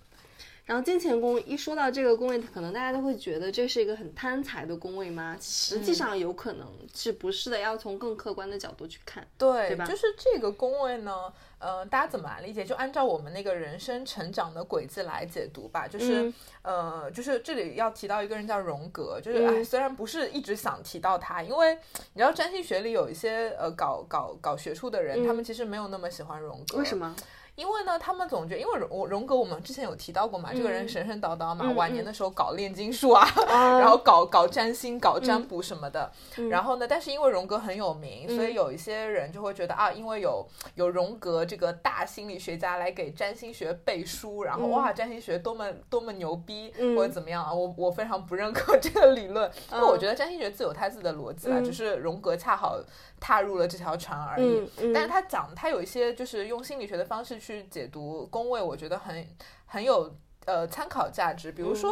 然后金钱宫一说到这个宫位，可能大家都会觉得这是一个很贪财的宫位吗？实际上有可能是不是的，要从更客观的角度去看。对，对吧就是这个宫位呢，呃，大家怎么来理解？就按照我们那个人生成长的轨迹来解读吧。就是，嗯呃，就是这里要提到一个人叫荣格，就是嗯哎，虽然不是一直想提到他，因为你知道占星学里有一些呃搞搞搞学术的人，他们其实没有那么喜欢荣格。嗯为什？么？因为呢，他们总觉得，因为荣荣格我们之前有提到过嘛，这个人神神叨叨嘛，嗯晚年的时候搞炼金术啊，啊然后搞搞占星、搞嗯占卜什么的。然后呢，但是因为荣格很有名，所嗯以有一些人就会觉得啊，因为有有荣格这个大心理学家来给占星学背书，然后嗯哇，占星学多么多么牛逼，嗯或者怎么样啊？我我非常不认可 这个理论，因为我嗯觉得占星学自有它自己的逻辑啦，嗯只是荣格恰好踏入了这条船而已。但是他讲他有一些就是用心理学的方式去解读宫位，我觉得很很有呃参考价值。比如说，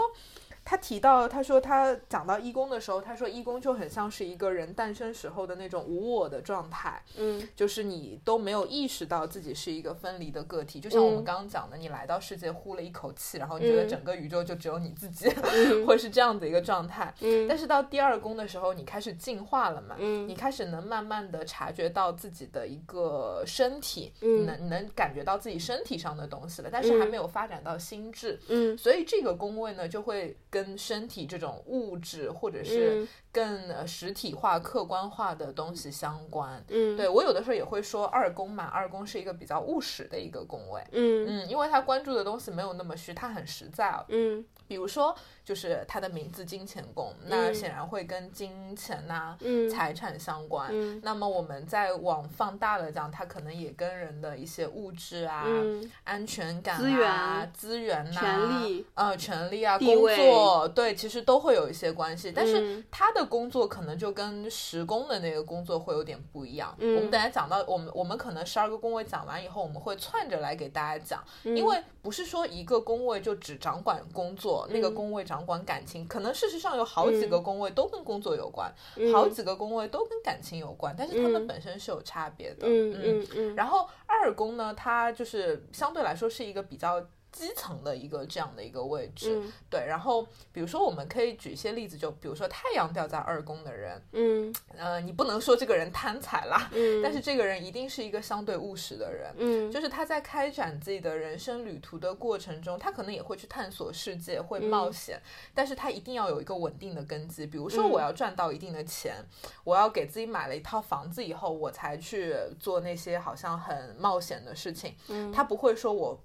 他提到他说他讲到一宫的时候，他说一宫就很像是一个人诞生时候的那种无我的状态，嗯。就是你都没有意识到自己是一个分离的个体，就像我们嗯。刚刚讲的，你来到世界呼了一口气，然后你觉得嗯。整个宇宙就只有你自己，嗯。会是这样的一个状态。嗯。但是到第二宫的时候，你开始进化了嘛？嗯。你开始能慢慢的察觉到自己的一个身体，嗯。你能能感觉到自己身体上的东西了，但是还没有发展到心智。嗯。所以这个宫位呢，就会跟身体这种物质或者是嗯更呃实体化、客观化的东西相关。嗯，对我有的时候也会说二宫嘛，二宫是一个比较务实的一个宫位。嗯嗯，因为他关注的东西没有那么虚，他很实在啊。嗯比如说，就是他的名字金钱宫，那显然会跟金钱呐、嗯。财产相关。嗯那么我们再往放大了讲，它可能也跟人的一些物质啊、嗯。安全感啊、资源资源呐、权利呃，权利啊、工作，对，其实都会有一些关系。但是嗯。他的工作可能就跟十宫的那个工作会有点不一样。嗯。我们等下讲到，我们我们可能十二个宫位讲完以后，我们会串着来给大家讲，嗯。因为不是说一个宫位就只掌管工作，那嗯。个宫位掌管感情，可能事实上有好几个宫位都跟工作有关，嗯。好几个宫位都跟感情有关，但是他们嗯。本身是有差别的。嗯嗯。嗯，然后二宫呢，它就是相对来说是一个比较基层的一个这样的一个位置，嗯对。然后比如说我们可以举一些例子，就比如说太阳掉在二宫的人，嗯呃，你不能说这个人贪财啦，嗯，但是这个人一定是一个相对务实的人。嗯就是他在开展自己的人生旅途的过程中，他可能也会去探索世界，会冒险，但是他一定要有一个稳定的根基。比如说，嗯我要赚到一定的钱，我要给自己买了一套房子以后，我才去做那些好像很冒险的事情。嗯他不会说我。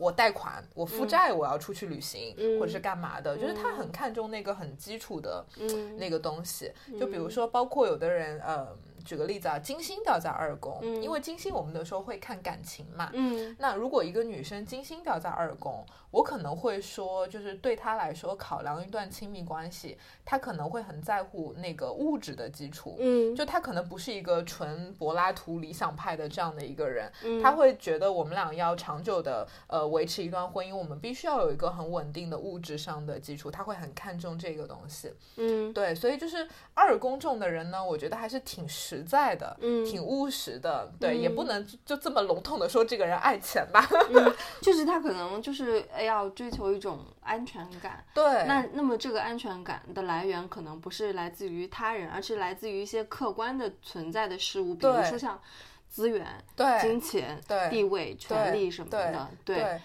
我贷款，我负债，我要出去旅行，嗯或者是干嘛的？就是他很看重那个很基础的嗯。那个东西。就比如说，包括有的人，呃，举个例子啊，金星掉在二宫，嗯因为金星我们的时候会看感情嘛。嗯那如果一个女生金星掉在二宫，我可能会说，就是对她来说，考量一段亲密关系，她可能会很在乎那个物质的基础。嗯，就她可能不是一个纯柏拉图理想派的这样的一个人，嗯她会觉得我们俩要长久的呃维持一段婚姻，我们必须要有一个很稳定的物质上的基础，她会很看重这个东西。嗯对，所以就是二宫重的人呢，我觉得还是挺实在的，嗯挺务实的。对，也嗯不能就就这么笼统的说这个人爱钱吧。就是他可能就是要追求一种安全感。对，那那么这个安全感的来源可能不是来自于他人，而是来自于一些客观的存在的事物，比如说像资源、对金钱、对地位、权利什么对的。对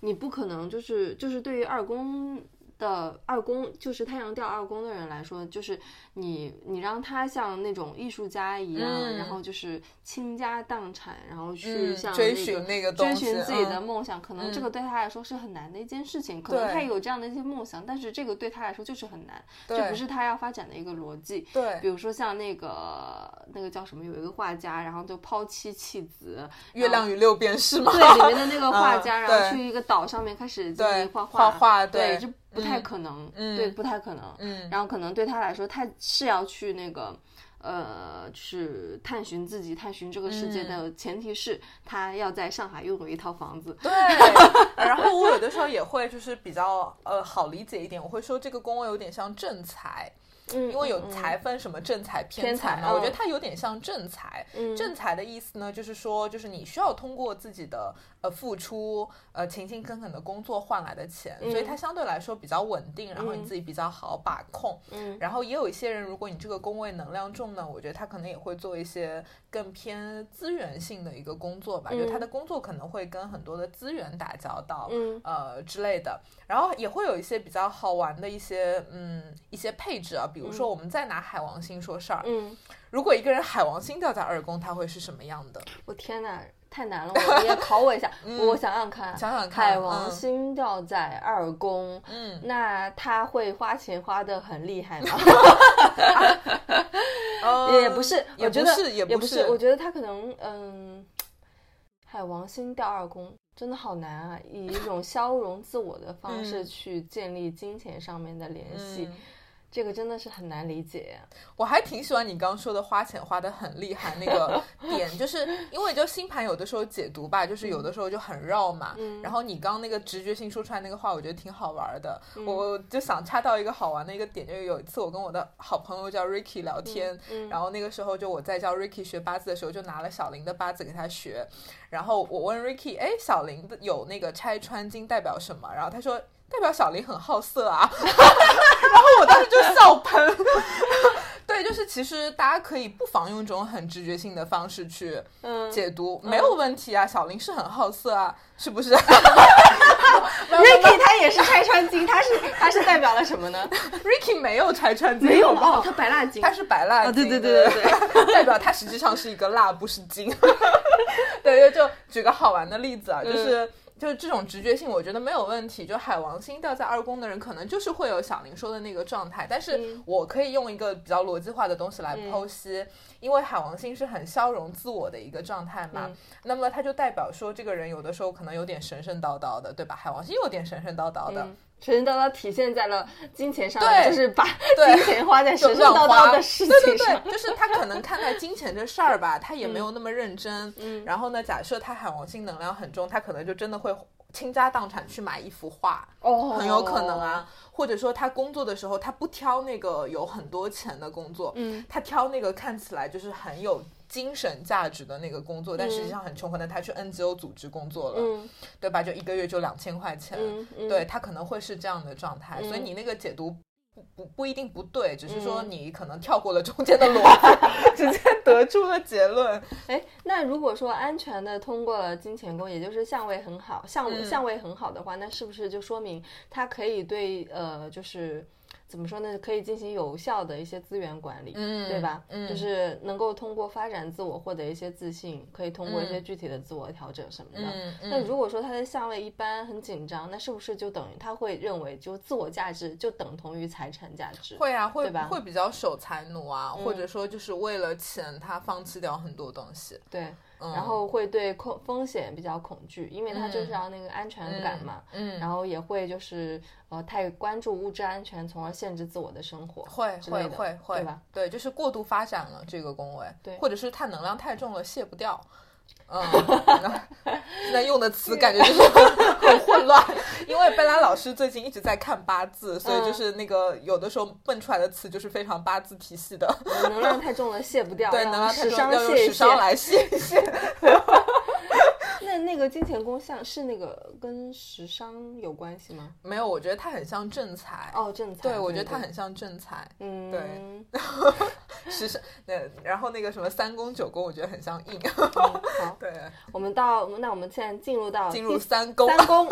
你不可能就是就是对于二宫的二宫，就是太阳掉二宫的人来说，就是你你让他像那种艺术家一样，嗯。然后就是倾家荡产，然后去嗯、追寻那个东追寻自己的嗯梦想，可能这嗯个对他来说是很难的一件事情。可能对。他有这样的一些梦想，但是这个对他来说就是很难，这不是他要发展的一个逻辑。对。比如说像那个那个叫什么，有一个画家，然后就抛妻弃子，月亮与六便士嘛，对里面的那个画家，嗯然后去一个岛上面开始进对行画。画画对，对这不太嗯可能，嗯对，不太可能。嗯，然后可能对他来说，他是要去那个。呃，就是探寻自己、探寻这个世界嗯的前提是，他要在上海拥有一套房子。对。然后我有的时候也会就是比较呃好理解一点，我会说这个宫位有点像正财。嗯，因为有嗯财分什么正财、偏偏财嘛，我觉得嗯它有点像正财。嗯。正财的意思呢，就是说，就是你需要通过自己的呃付出、呃勤勤恳恳的工作换来的钱，所以它相对来说比较稳定，然后你嗯。自己比较好把控。嗯。然后也有一些人，如果你这个工位能量重呢，我觉得他可能也会做一些更偏资源性的一个工作吧，就他的工作可能会跟很多的资源打交道，嗯。呃之类的。然后也会有一些比较好玩的一些嗯一些配置啊，比如说我们再拿海王星说事儿，嗯，如果一个人海王星掉在二宫，他会是什么样的？我天哪，太难了！我你也考我一下，我想想看，嗯想想看海王嗯星掉在二宫，嗯，那他会花钱花的很厉害吗？呃 也不是，也我觉得不是，也不是，我觉得他可能嗯，海王星掉二宫真的好难啊！以一种消融自我的方式嗯去建立金钱上面的联系，嗯这个真的是很难理解。我还挺喜欢你刚说的花钱花的很厉害那个 点，就是因为就星盘有的时候解读吧，就是有的时候就很绕嘛。嗯然后你刚那个直觉性说出来那个话，我觉得挺好玩的。我就想插到一个好玩的一个点，就是有一次我跟我的好朋友叫 Ricky 聊天，嗯然后那个时候就我在教 Ricky 学八字的时候，就拿了小林的八字给他学。然后我问 Ricky，哎，小林的有那个拆穿金代表什么？然后他说代表小林很好色啊。然后我当时就笑喷。对，对，就是其实大家可以不妨用这种很直觉性的方式去嗯解读，没有问题啊。小林是很好色啊，是不是？Ricky 他也是拆穿金，他是他是代表了什么呢？Ricky 没有拆穿金，没有好不好哦，他白蜡金，他是白蜡哦，金，对对对对对，代表他实际上是一个蜡，不是金。对，就就举个好玩的例子啊，嗯就是。就是这种直觉性，我觉得没有问题。就海王星掉在二宫的人，可能就是会有小林说的那个状态，但是嗯我可以用一个比较逻辑化的东西来剖析，因为海王星是很消融自我的一个状态嘛，嗯那么它就代表说这个人有的时候可能有点神神叨叨的，对吧？海王星有点神神叨叨的，嗯神神叨叨体现在了金钱上，对就是把 对金钱花在就神神叨叨的事对对情上。对，就是他可能看待金钱这事儿吧，他也没有那么认真。嗯然后呢，假设他海王星能量很重，他可能就真的会倾家荡产去买一幅画，哦很有可能啊。或者说他工作的时候，他不挑那个有很多钱的工作，嗯，他挑那个看起来就是很有。精神价值的那个工作，但实际上很穷，可能他去 NGO 组织工作了，嗯。对吧？就一个月就两千块钱，对他可能会是这样的状态，所以嗯你那个解读不不不一定不对，只是说嗯。你可能跳过了中间的逻辑，直接得出了结论。哎，那如果说安全的通过了金钱宫，也就是相位很好，相、嗯。相位很好的话，那是不是就说明他可以对呃，就是怎么说呢，可以进行有效的一些资源管理，嗯对吧？嗯就是能够通过发展自我获得一些自信，可以通过一些嗯具体的自我调整什么的。嗯那如果说他的相位一般很紧张，那是不是就等于他会认为就自我价值就等同于财产价值？会啊，会吧会比较守财奴啊，嗯或者说就是为了钱，他放弃掉很多东西。对，嗯然后会对恐风险比较恐惧，因为他就是要那个安全感嘛。嗯，然后也会就是呃太关注物质安全，从而限制自我的生活。会会会会，对吧？对，就是过度发展了这个宫位，对或者是它能量太重了，卸不掉。嗯，现在用的词感觉就是很混乱，因为贝拉老师最近一直在看八字，所以嗯就是那个有的时候蹦出来的词就是非常八字体系的。能量太重了，卸不掉，对，能量太重要用。史商来卸一卸。那那个金钱宫像是那个跟时商有关系吗？没有，我觉得它很像正财。哦，正财。对，我觉得对它很像正财。嗯，对 时尚，那然后那个什么三宫九宫，我觉得很像印。嗯 好，对，我们到那我们现在进入到进入三宫。三宫，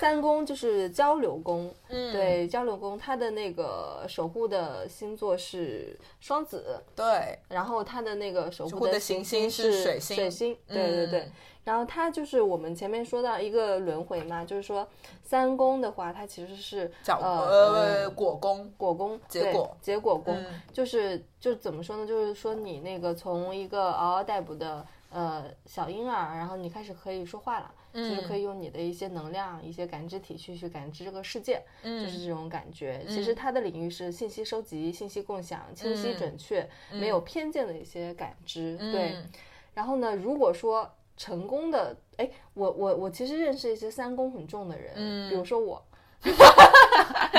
三宫就是交流宫。嗯，对，交流宫它的那个守护的星座是双子，对，然后它的那个守守护的行行星是是水星水星，对对对。嗯然后它就是我们前面说到一个轮回嘛，就是说三宫的话，它其实是呃呃果宫。果宫，对结果结果宫，嗯就是就怎么说呢？就是说你那个从一个嗷嗷待哺的呃小婴儿，然后你开始可以说话了，就是可以用你的一些能量、一些感知体去去感知这个世界，嗯就是这种感觉。其实它的领域是信息收集、信息共享、清晰嗯准确、没有偏见的一些感知。对，嗯然后呢，如果说成功的，哎，我我我其实认识一些三宫很重的人，嗯比如说我，你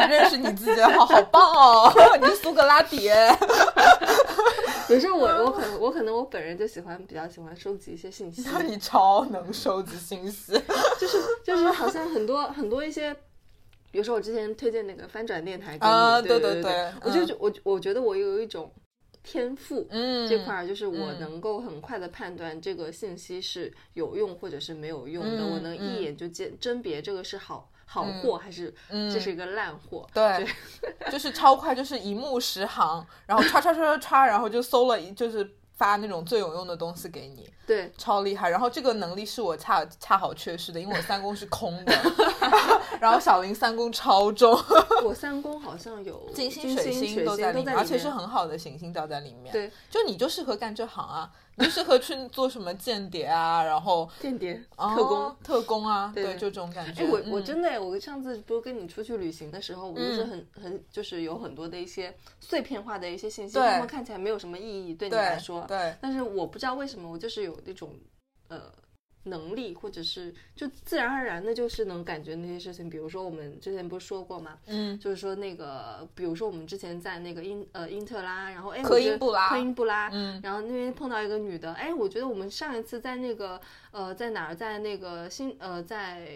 认识你自己，好好棒哦！你是苏格拉底。比如说我我可能我可能我本人就喜欢比较喜欢收集一些信息，你超能收集信息。就是就是好像很多很多一些，比如说我之前推荐那个翻转电台给你，啊对对对我就我我觉得我有一种天赋，嗯这块儿就是我嗯能够很快的判断这个信息是有用或者是没有用的，嗯我能一嗯眼就鉴甄别这个是好好货还是这是一个烂货，对，就是超快，就是一目十行，然后刷刷刷刷刷，然后就搜了一，就是发那种最有用的东西给你，对，超厉害。然后这个能力是我恰恰好缺失的，因为我三宫是空的，然后小林三宫超重，我三宫好像有 金星、水水星都在里面，而且是很好的行星掉在里面。对。就你就适合干这行啊，你就适合去做什么间谍啊，然后间谍、哦特工。特工啊，对对就这种感觉。哎，我我嗯真的，我上次不是跟你出去旅行的时候，我就是很很就是有很多的一些碎片化的一些信息，对他们看起来没有什么意义对你来对说，对，但是我不知道为什么，我就是有那种呃能力，或者是就自然而然的，就是能感觉那些事情。比如说我们之前不是说过吗？嗯，就是说那个，比如说我们之前在那个英呃英特拉，然后哎，科英布拉科英布拉，嗯然后那边碰到一个女的，哎，我觉得我们上一次在那个呃在哪儿，在那个新呃在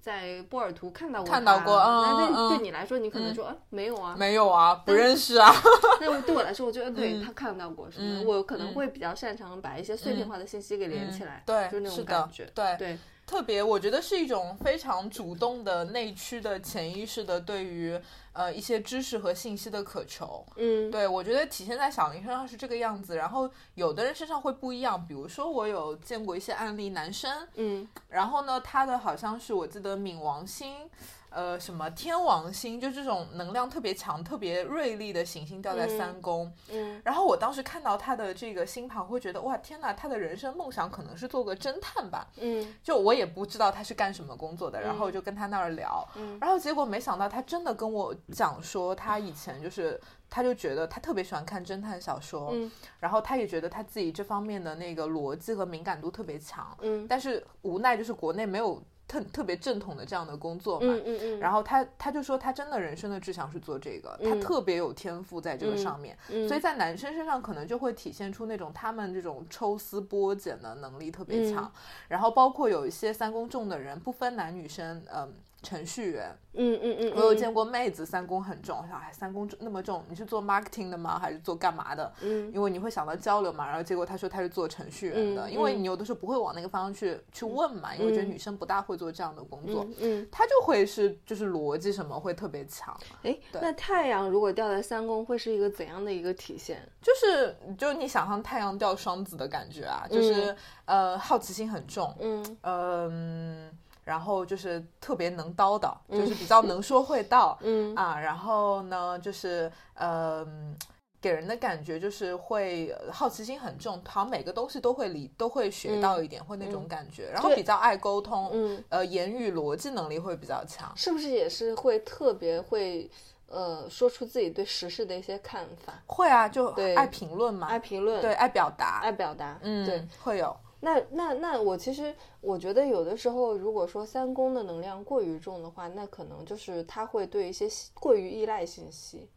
在波尔图看到过看到她过嗯那对嗯对你来说，你可能说啊没有啊，没有啊，不认识啊。那我对我来说，我觉得对他看到过什么，嗯我可能会比较擅长把一些碎片化的信息给连起来，对，就是那种感觉，对对，特别，我觉得是一种非常主动的内驱的潜意识的对于呃一些知识和信息的渴求。嗯，对，我觉得体现在小林身上是这个样子，然后有的人身上会不一样。比如说，我有见过一些案例，男生，嗯然后呢，他的好像是我记得冥王星，呃，什么天王星，就这种能量特别强、特别锐利的行星掉在三宫。嗯然后我当时看到他的这个星盘，会觉得哇，天哪，他的人生梦想可能是做个侦探吧。嗯。就我也不知道他是干什么工作的，然后就跟他那儿聊，嗯。然后结果没想到他真的跟我讲说，他以前就是，他就觉得他特别喜欢看侦探小说，嗯。然后他也觉得他自己这方面的那个逻辑和敏感度特别强，嗯。但是无奈就是国内没有特特别正统的这样的工作嘛，嗯嗯嗯，然后他他就说他真的人生的志向是做这个，他嗯。特别有天赋在这个上面，嗯。所以在男生身上可能就会体现出那种他们这种抽丝剥茧的能力特别强，嗯。然后包括有一些三公重的人，不分男女生，嗯。程序员，嗯嗯嗯，我有见过妹子三公很重，我想哎三公那么重，你是做 marketing 的吗？还是做干嘛的？嗯。因为你会想到交流嘛，然后结果他说他是做程序员的，嗯因为嗯。你有的时候不会往那个方向去去问嘛，因为我觉得嗯女生不大会做这样的工作，嗯嗯，他就会是就是逻辑什么会特别强，哎，那太阳如果掉在三宫，会是一个怎样的一个体现？就是就你想象太阳掉双子的感觉啊，就是、呃好奇心很重，嗯。嗯，然后就是特别能叨叨，就是比较能说会道，嗯啊，然后呢就是嗯。给人的感觉就是会呃好奇心很重，好像每个东西都会理都会学到一点，会那种感觉。然后比较爱沟通，嗯，呃，言语逻辑能力会比较强。是不是也是会特别会呃说出自己对时事的一些看法，会啊，就对爱评论嘛，爱评论，对，爱表达，爱表达，嗯，对。，会有。那那那我其实我觉得有的时候，如果说三宫的能量过于重的话，那可能就是他会对一些过于依赖信息。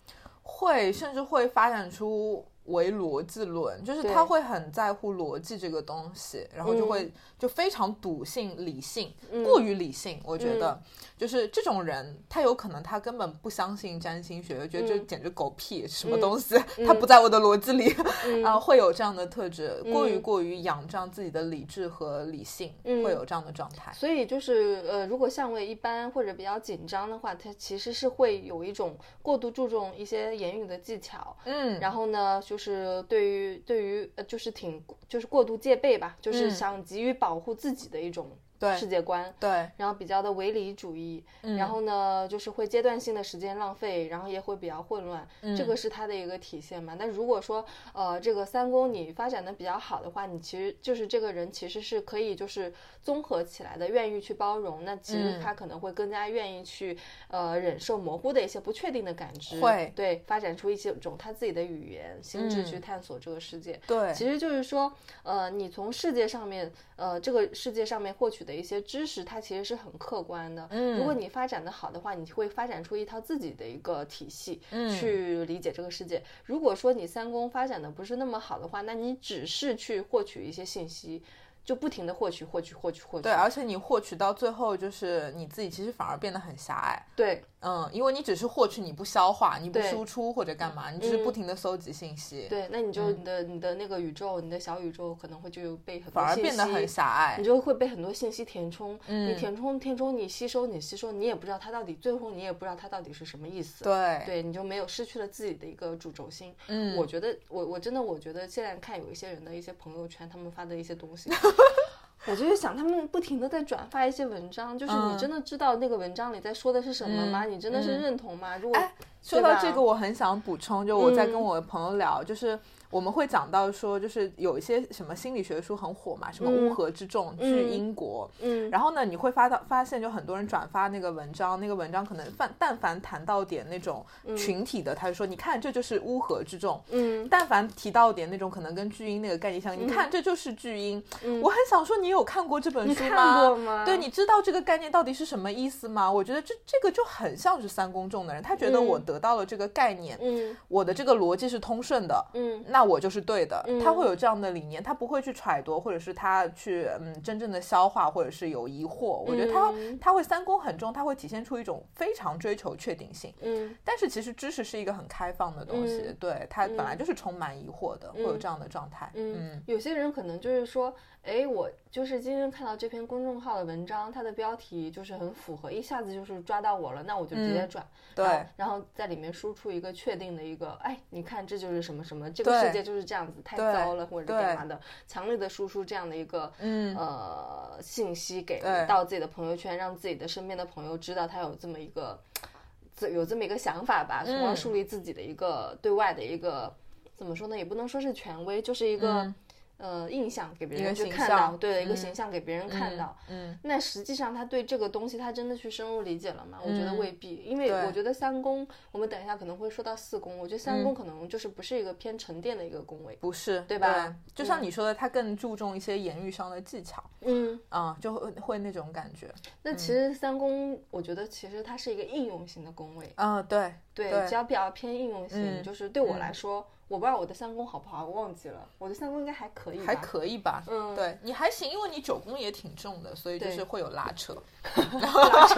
会甚至会发展出唯逻辑论，就是他会很在乎逻辑这个东西，然后就会、嗯。就非常笃信理性，嗯。过于理性。我觉得、嗯。就是这种人，他有可能他根本不相信占星学，觉得这嗯。简直狗屁，什么东西，嗯 他不在我的逻辑里。嗯。啊、会有这样的特质，过于嗯。过于仰仗自己的理智和理性，嗯。会有这样的状态。所以就是呃，如果相位一般或者比较紧张的话，他其实是会有一种过度注重一些言语的技巧，嗯，然后呢，就是对于对于呃，就是挺就是过度戒备吧，就是嗯。想急于保护自己的一种对世界观。对，然后比较的唯理主义，嗯然后呢，就是会阶段性的时间浪费，然后也会比较混乱，嗯这个是他的一个体现嘛。那如果说呃这个三宫你发展的比较好的话，你其实就是这个人其实是可以就是综合起来的，愿意去包容，那其实嗯他可能会更加愿意去呃忍受模糊的一些不确定的感知，会对发展出一些种他自己的语言心智去嗯探索这个世界。对，其实就是说，呃，你从世界上面，呃，这个世界上面获取的一些知识，它其实是很客观的。嗯如果你发展的好的话，你会发展出一套自己的一个体系，嗯去理解这个世界。如果说你三宫发展的不是那么好的话，那你只是去获取一些信息，就不停的获取、获取、获取、获取。对，而且你获取到最后，就是你自己其实反而变得很狭隘。对嗯，因为你只是获取，你不消化，你不输出或者干嘛，你只是不嗯停的搜集信息，对，那你就你的、你的那个宇宙，你的小宇宙可能会就被很多反而信变得很息狭隘你。就会被很多信息填充，嗯你填充填充，你吸收你吸收，你也不知道它到底最后你也不知道它到底是什么意思。对，对，你就没有失去了自己的一个主轴心。嗯我觉得我我真的我觉得现在看有一些人的一些朋友圈，他们发的一些东西。我就是想，他们不停的在转发一些文章，就是你嗯真的知道那个文章里在说的是什么吗？嗯你真的是嗯认同吗？如果哎说到这个，我很想补充，就我在跟嗯我的朋友聊，就是我们会讲到说，就是有一些什么心理学书很火嘛，什么嗯乌合之众、巨英国，嗯然后呢，你会发到发现，就很多人转发那个文章，那个文章可能但但凡谈到点那种群体的，他就说，你看这就是乌合之众。嗯但凡提到点那种可能跟巨婴那个概念相，你看这就是巨婴。嗯我很想说，你有看过这本书吗？对，你知道这个概念到底是什么意思吗？我觉得这这个就很像是三公众的人，他觉得嗯我得到了这个概念，嗯我的这个逻辑是通顺的，嗯那我就是对的。嗯他会有这样的理念，他不会去揣度，或者是他去嗯真正的消化，或者是有疑惑。我觉得他嗯他会三公很重，他会体现出一种非常追求确定性。嗯但是其实知识是一个很开放的东西，嗯对他本来就是充满疑惑的，会有这样的状态。嗯，有些人可能就是说，哎，我就是今天看到这篇公众号的文章，它的标题就是很符合，一下子就是抓到我了，那我就直接转，对然后然后在里面输出一个确定的一个，哎，你看这就是什么什么，这个对世界就是这样子，太糟了，或者是干嘛的，强烈的输出这样的一个嗯。呃信息给到自己的朋友圈，让自己的身边的朋友知道他有这么一个。这有这么一个想法吧，从而嗯。树立自己的一个对外的一个怎么说呢，也不能说是权威，就是一个、嗯呃印象给别人去看到，对一个嗯形象给别人看到。嗯那实际上他对这个东西他真的去深入理解了吗？我觉得嗯未必，因为我觉得三宫，我们等一下可能会说到四宫，我觉得三嗯宫可能就是不是一个偏沉淀的一个宫位。不是，对吧就像嗯你说的，他更注重一些言语上的技巧，嗯，啊、就会会那种感觉。那其实三宫，我觉得其实它是一个应用型的宫位。嗯、对对，对只要比较偏应用型，嗯就是对我来说，我不知道我的三宫好不好，我忘记了，我的三宫应该还可以，还可以吧？嗯对你还行，因为你九宫也挺重的，所以就是会有拉扯。拉 扯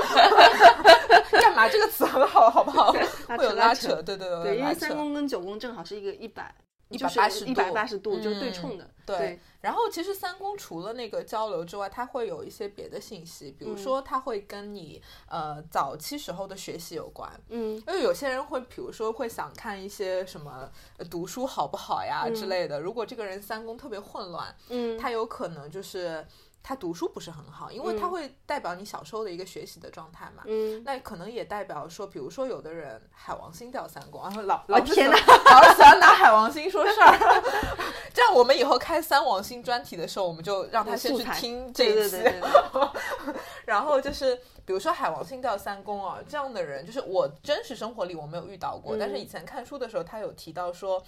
干嘛？这个词很好，好不好？会有拉扯拉扯，对对对，对，因为三宫跟九宫正好是一个一百。180一百八十度，就是对嗯冲的。对对，然后其实三宫除了那个交流之外，它会有一些别的信息，比如说它会跟你呃早期时候的学习有关。嗯因为有些人会，比如说会想看一些什么呃读书好不好呀之类的。如果这个人三宫特别混乱，嗯，他有可能就是他读书不是很好，因为它嗯会代表你小时候的一个学习的状态嘛。嗯那可能也代表说，比如说有的人海王星掉三宫，然后老老是天喜欢老是喜欢拿海王星说事儿，这样我们以后开三王星专题的时候，我们就让他先去听这一期。然后就是比如说海王星掉三宫啊，这样的人，就是我真实生活里我没有遇到过，嗯但是以前看书的时候，他有提到说。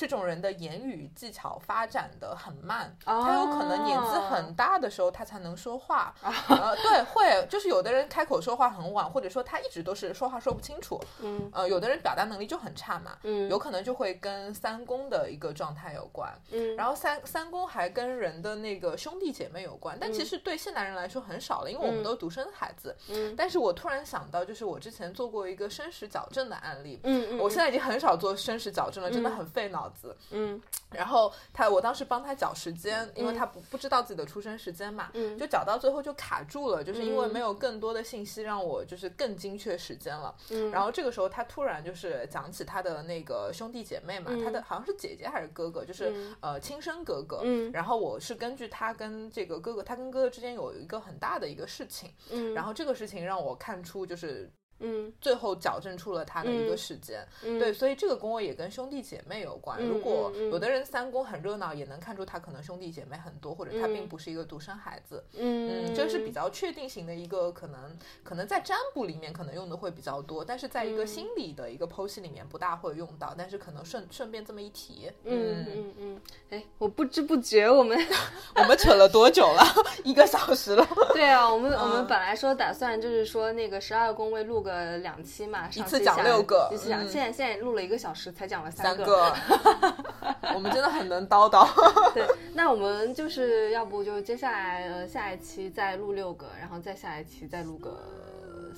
这种人的言语技巧发展的很慢，哦他有可能年纪很大的时候他才能说话。呃，对，会就是有的人开口说话很晚，或者说他一直都是说话说不清楚。嗯呃，有的人表达能力就很差嘛，嗯有可能就会跟三宫的一个状态有关。嗯，然后三三宫还跟人的那个兄弟姐妹有关，但其实对现代人来说很少了，因为我们嗯都独生孩子。嗯但是我突然想到，就是我之前做过一个生时矫正的案例。嗯嗯，我现在已经很少做生时矫正了，真的嗯很费脑子。嗯。然后他，我当时帮他找时间，因为他不不知道自己的出生时间嘛，嗯。就找到最后就卡住了，就是因为嗯没有更多的信息让我就是更精确时间了。嗯，然后这个时候他突然就是讲起他的那个兄弟姐妹嘛，嗯。他的好像是姐姐还是哥哥，就是、嗯。呃亲生哥哥。嗯。然后我是根据他跟这个哥哥，他跟哥哥之间有一个很大的一个事情，嗯，然后这个事情让我看出就是嗯最后矫正出了他的一个嗯时间。嗯对，所以这个宫位也跟兄弟姐妹有关。嗯如果有的人三宫很热闹，也能看出他可能兄弟姐妹很多，或者他并嗯不是一个独生孩子。嗯嗯，这是比较确定型的一个，可能可能在占卜里面可能用的会比较多，但是在一个嗯心理的一个剖析里面不大会用到，但是可能顺顺便这么一提。嗯嗯嗯，哎，我不知不觉我们 我们扯了多久了？一个小时了。对啊，我们我们嗯本来说打算就是说那个十二宫位录个两期嘛，一次讲六个一次讲，嗯现在现在录了一个小时才讲了三个。三个，我们真的很能叨叨。对，那我们就是要不就接下来呃下一期再录六个，然后再下一期再录个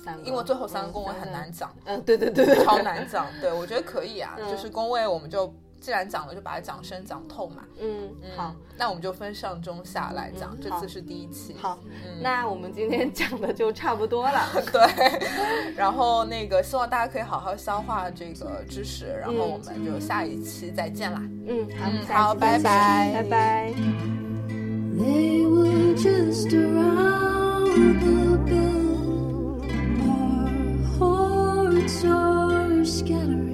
三个，因为最后三个宫位很难。讲，嗯，对对对对，超难讲。对，我觉得可以啊，嗯就是宫位我们就既然讲了就把它讲深讲透嘛嗯好。那我们就分上中下来讲这次是第一期。好。那我们今天讲的就差不多了。对。然后那个希望大家可以好好消化这个知识然后我们就下一期再见啦。嗯好拜拜。拜拜。They were just around the hearts are scattered.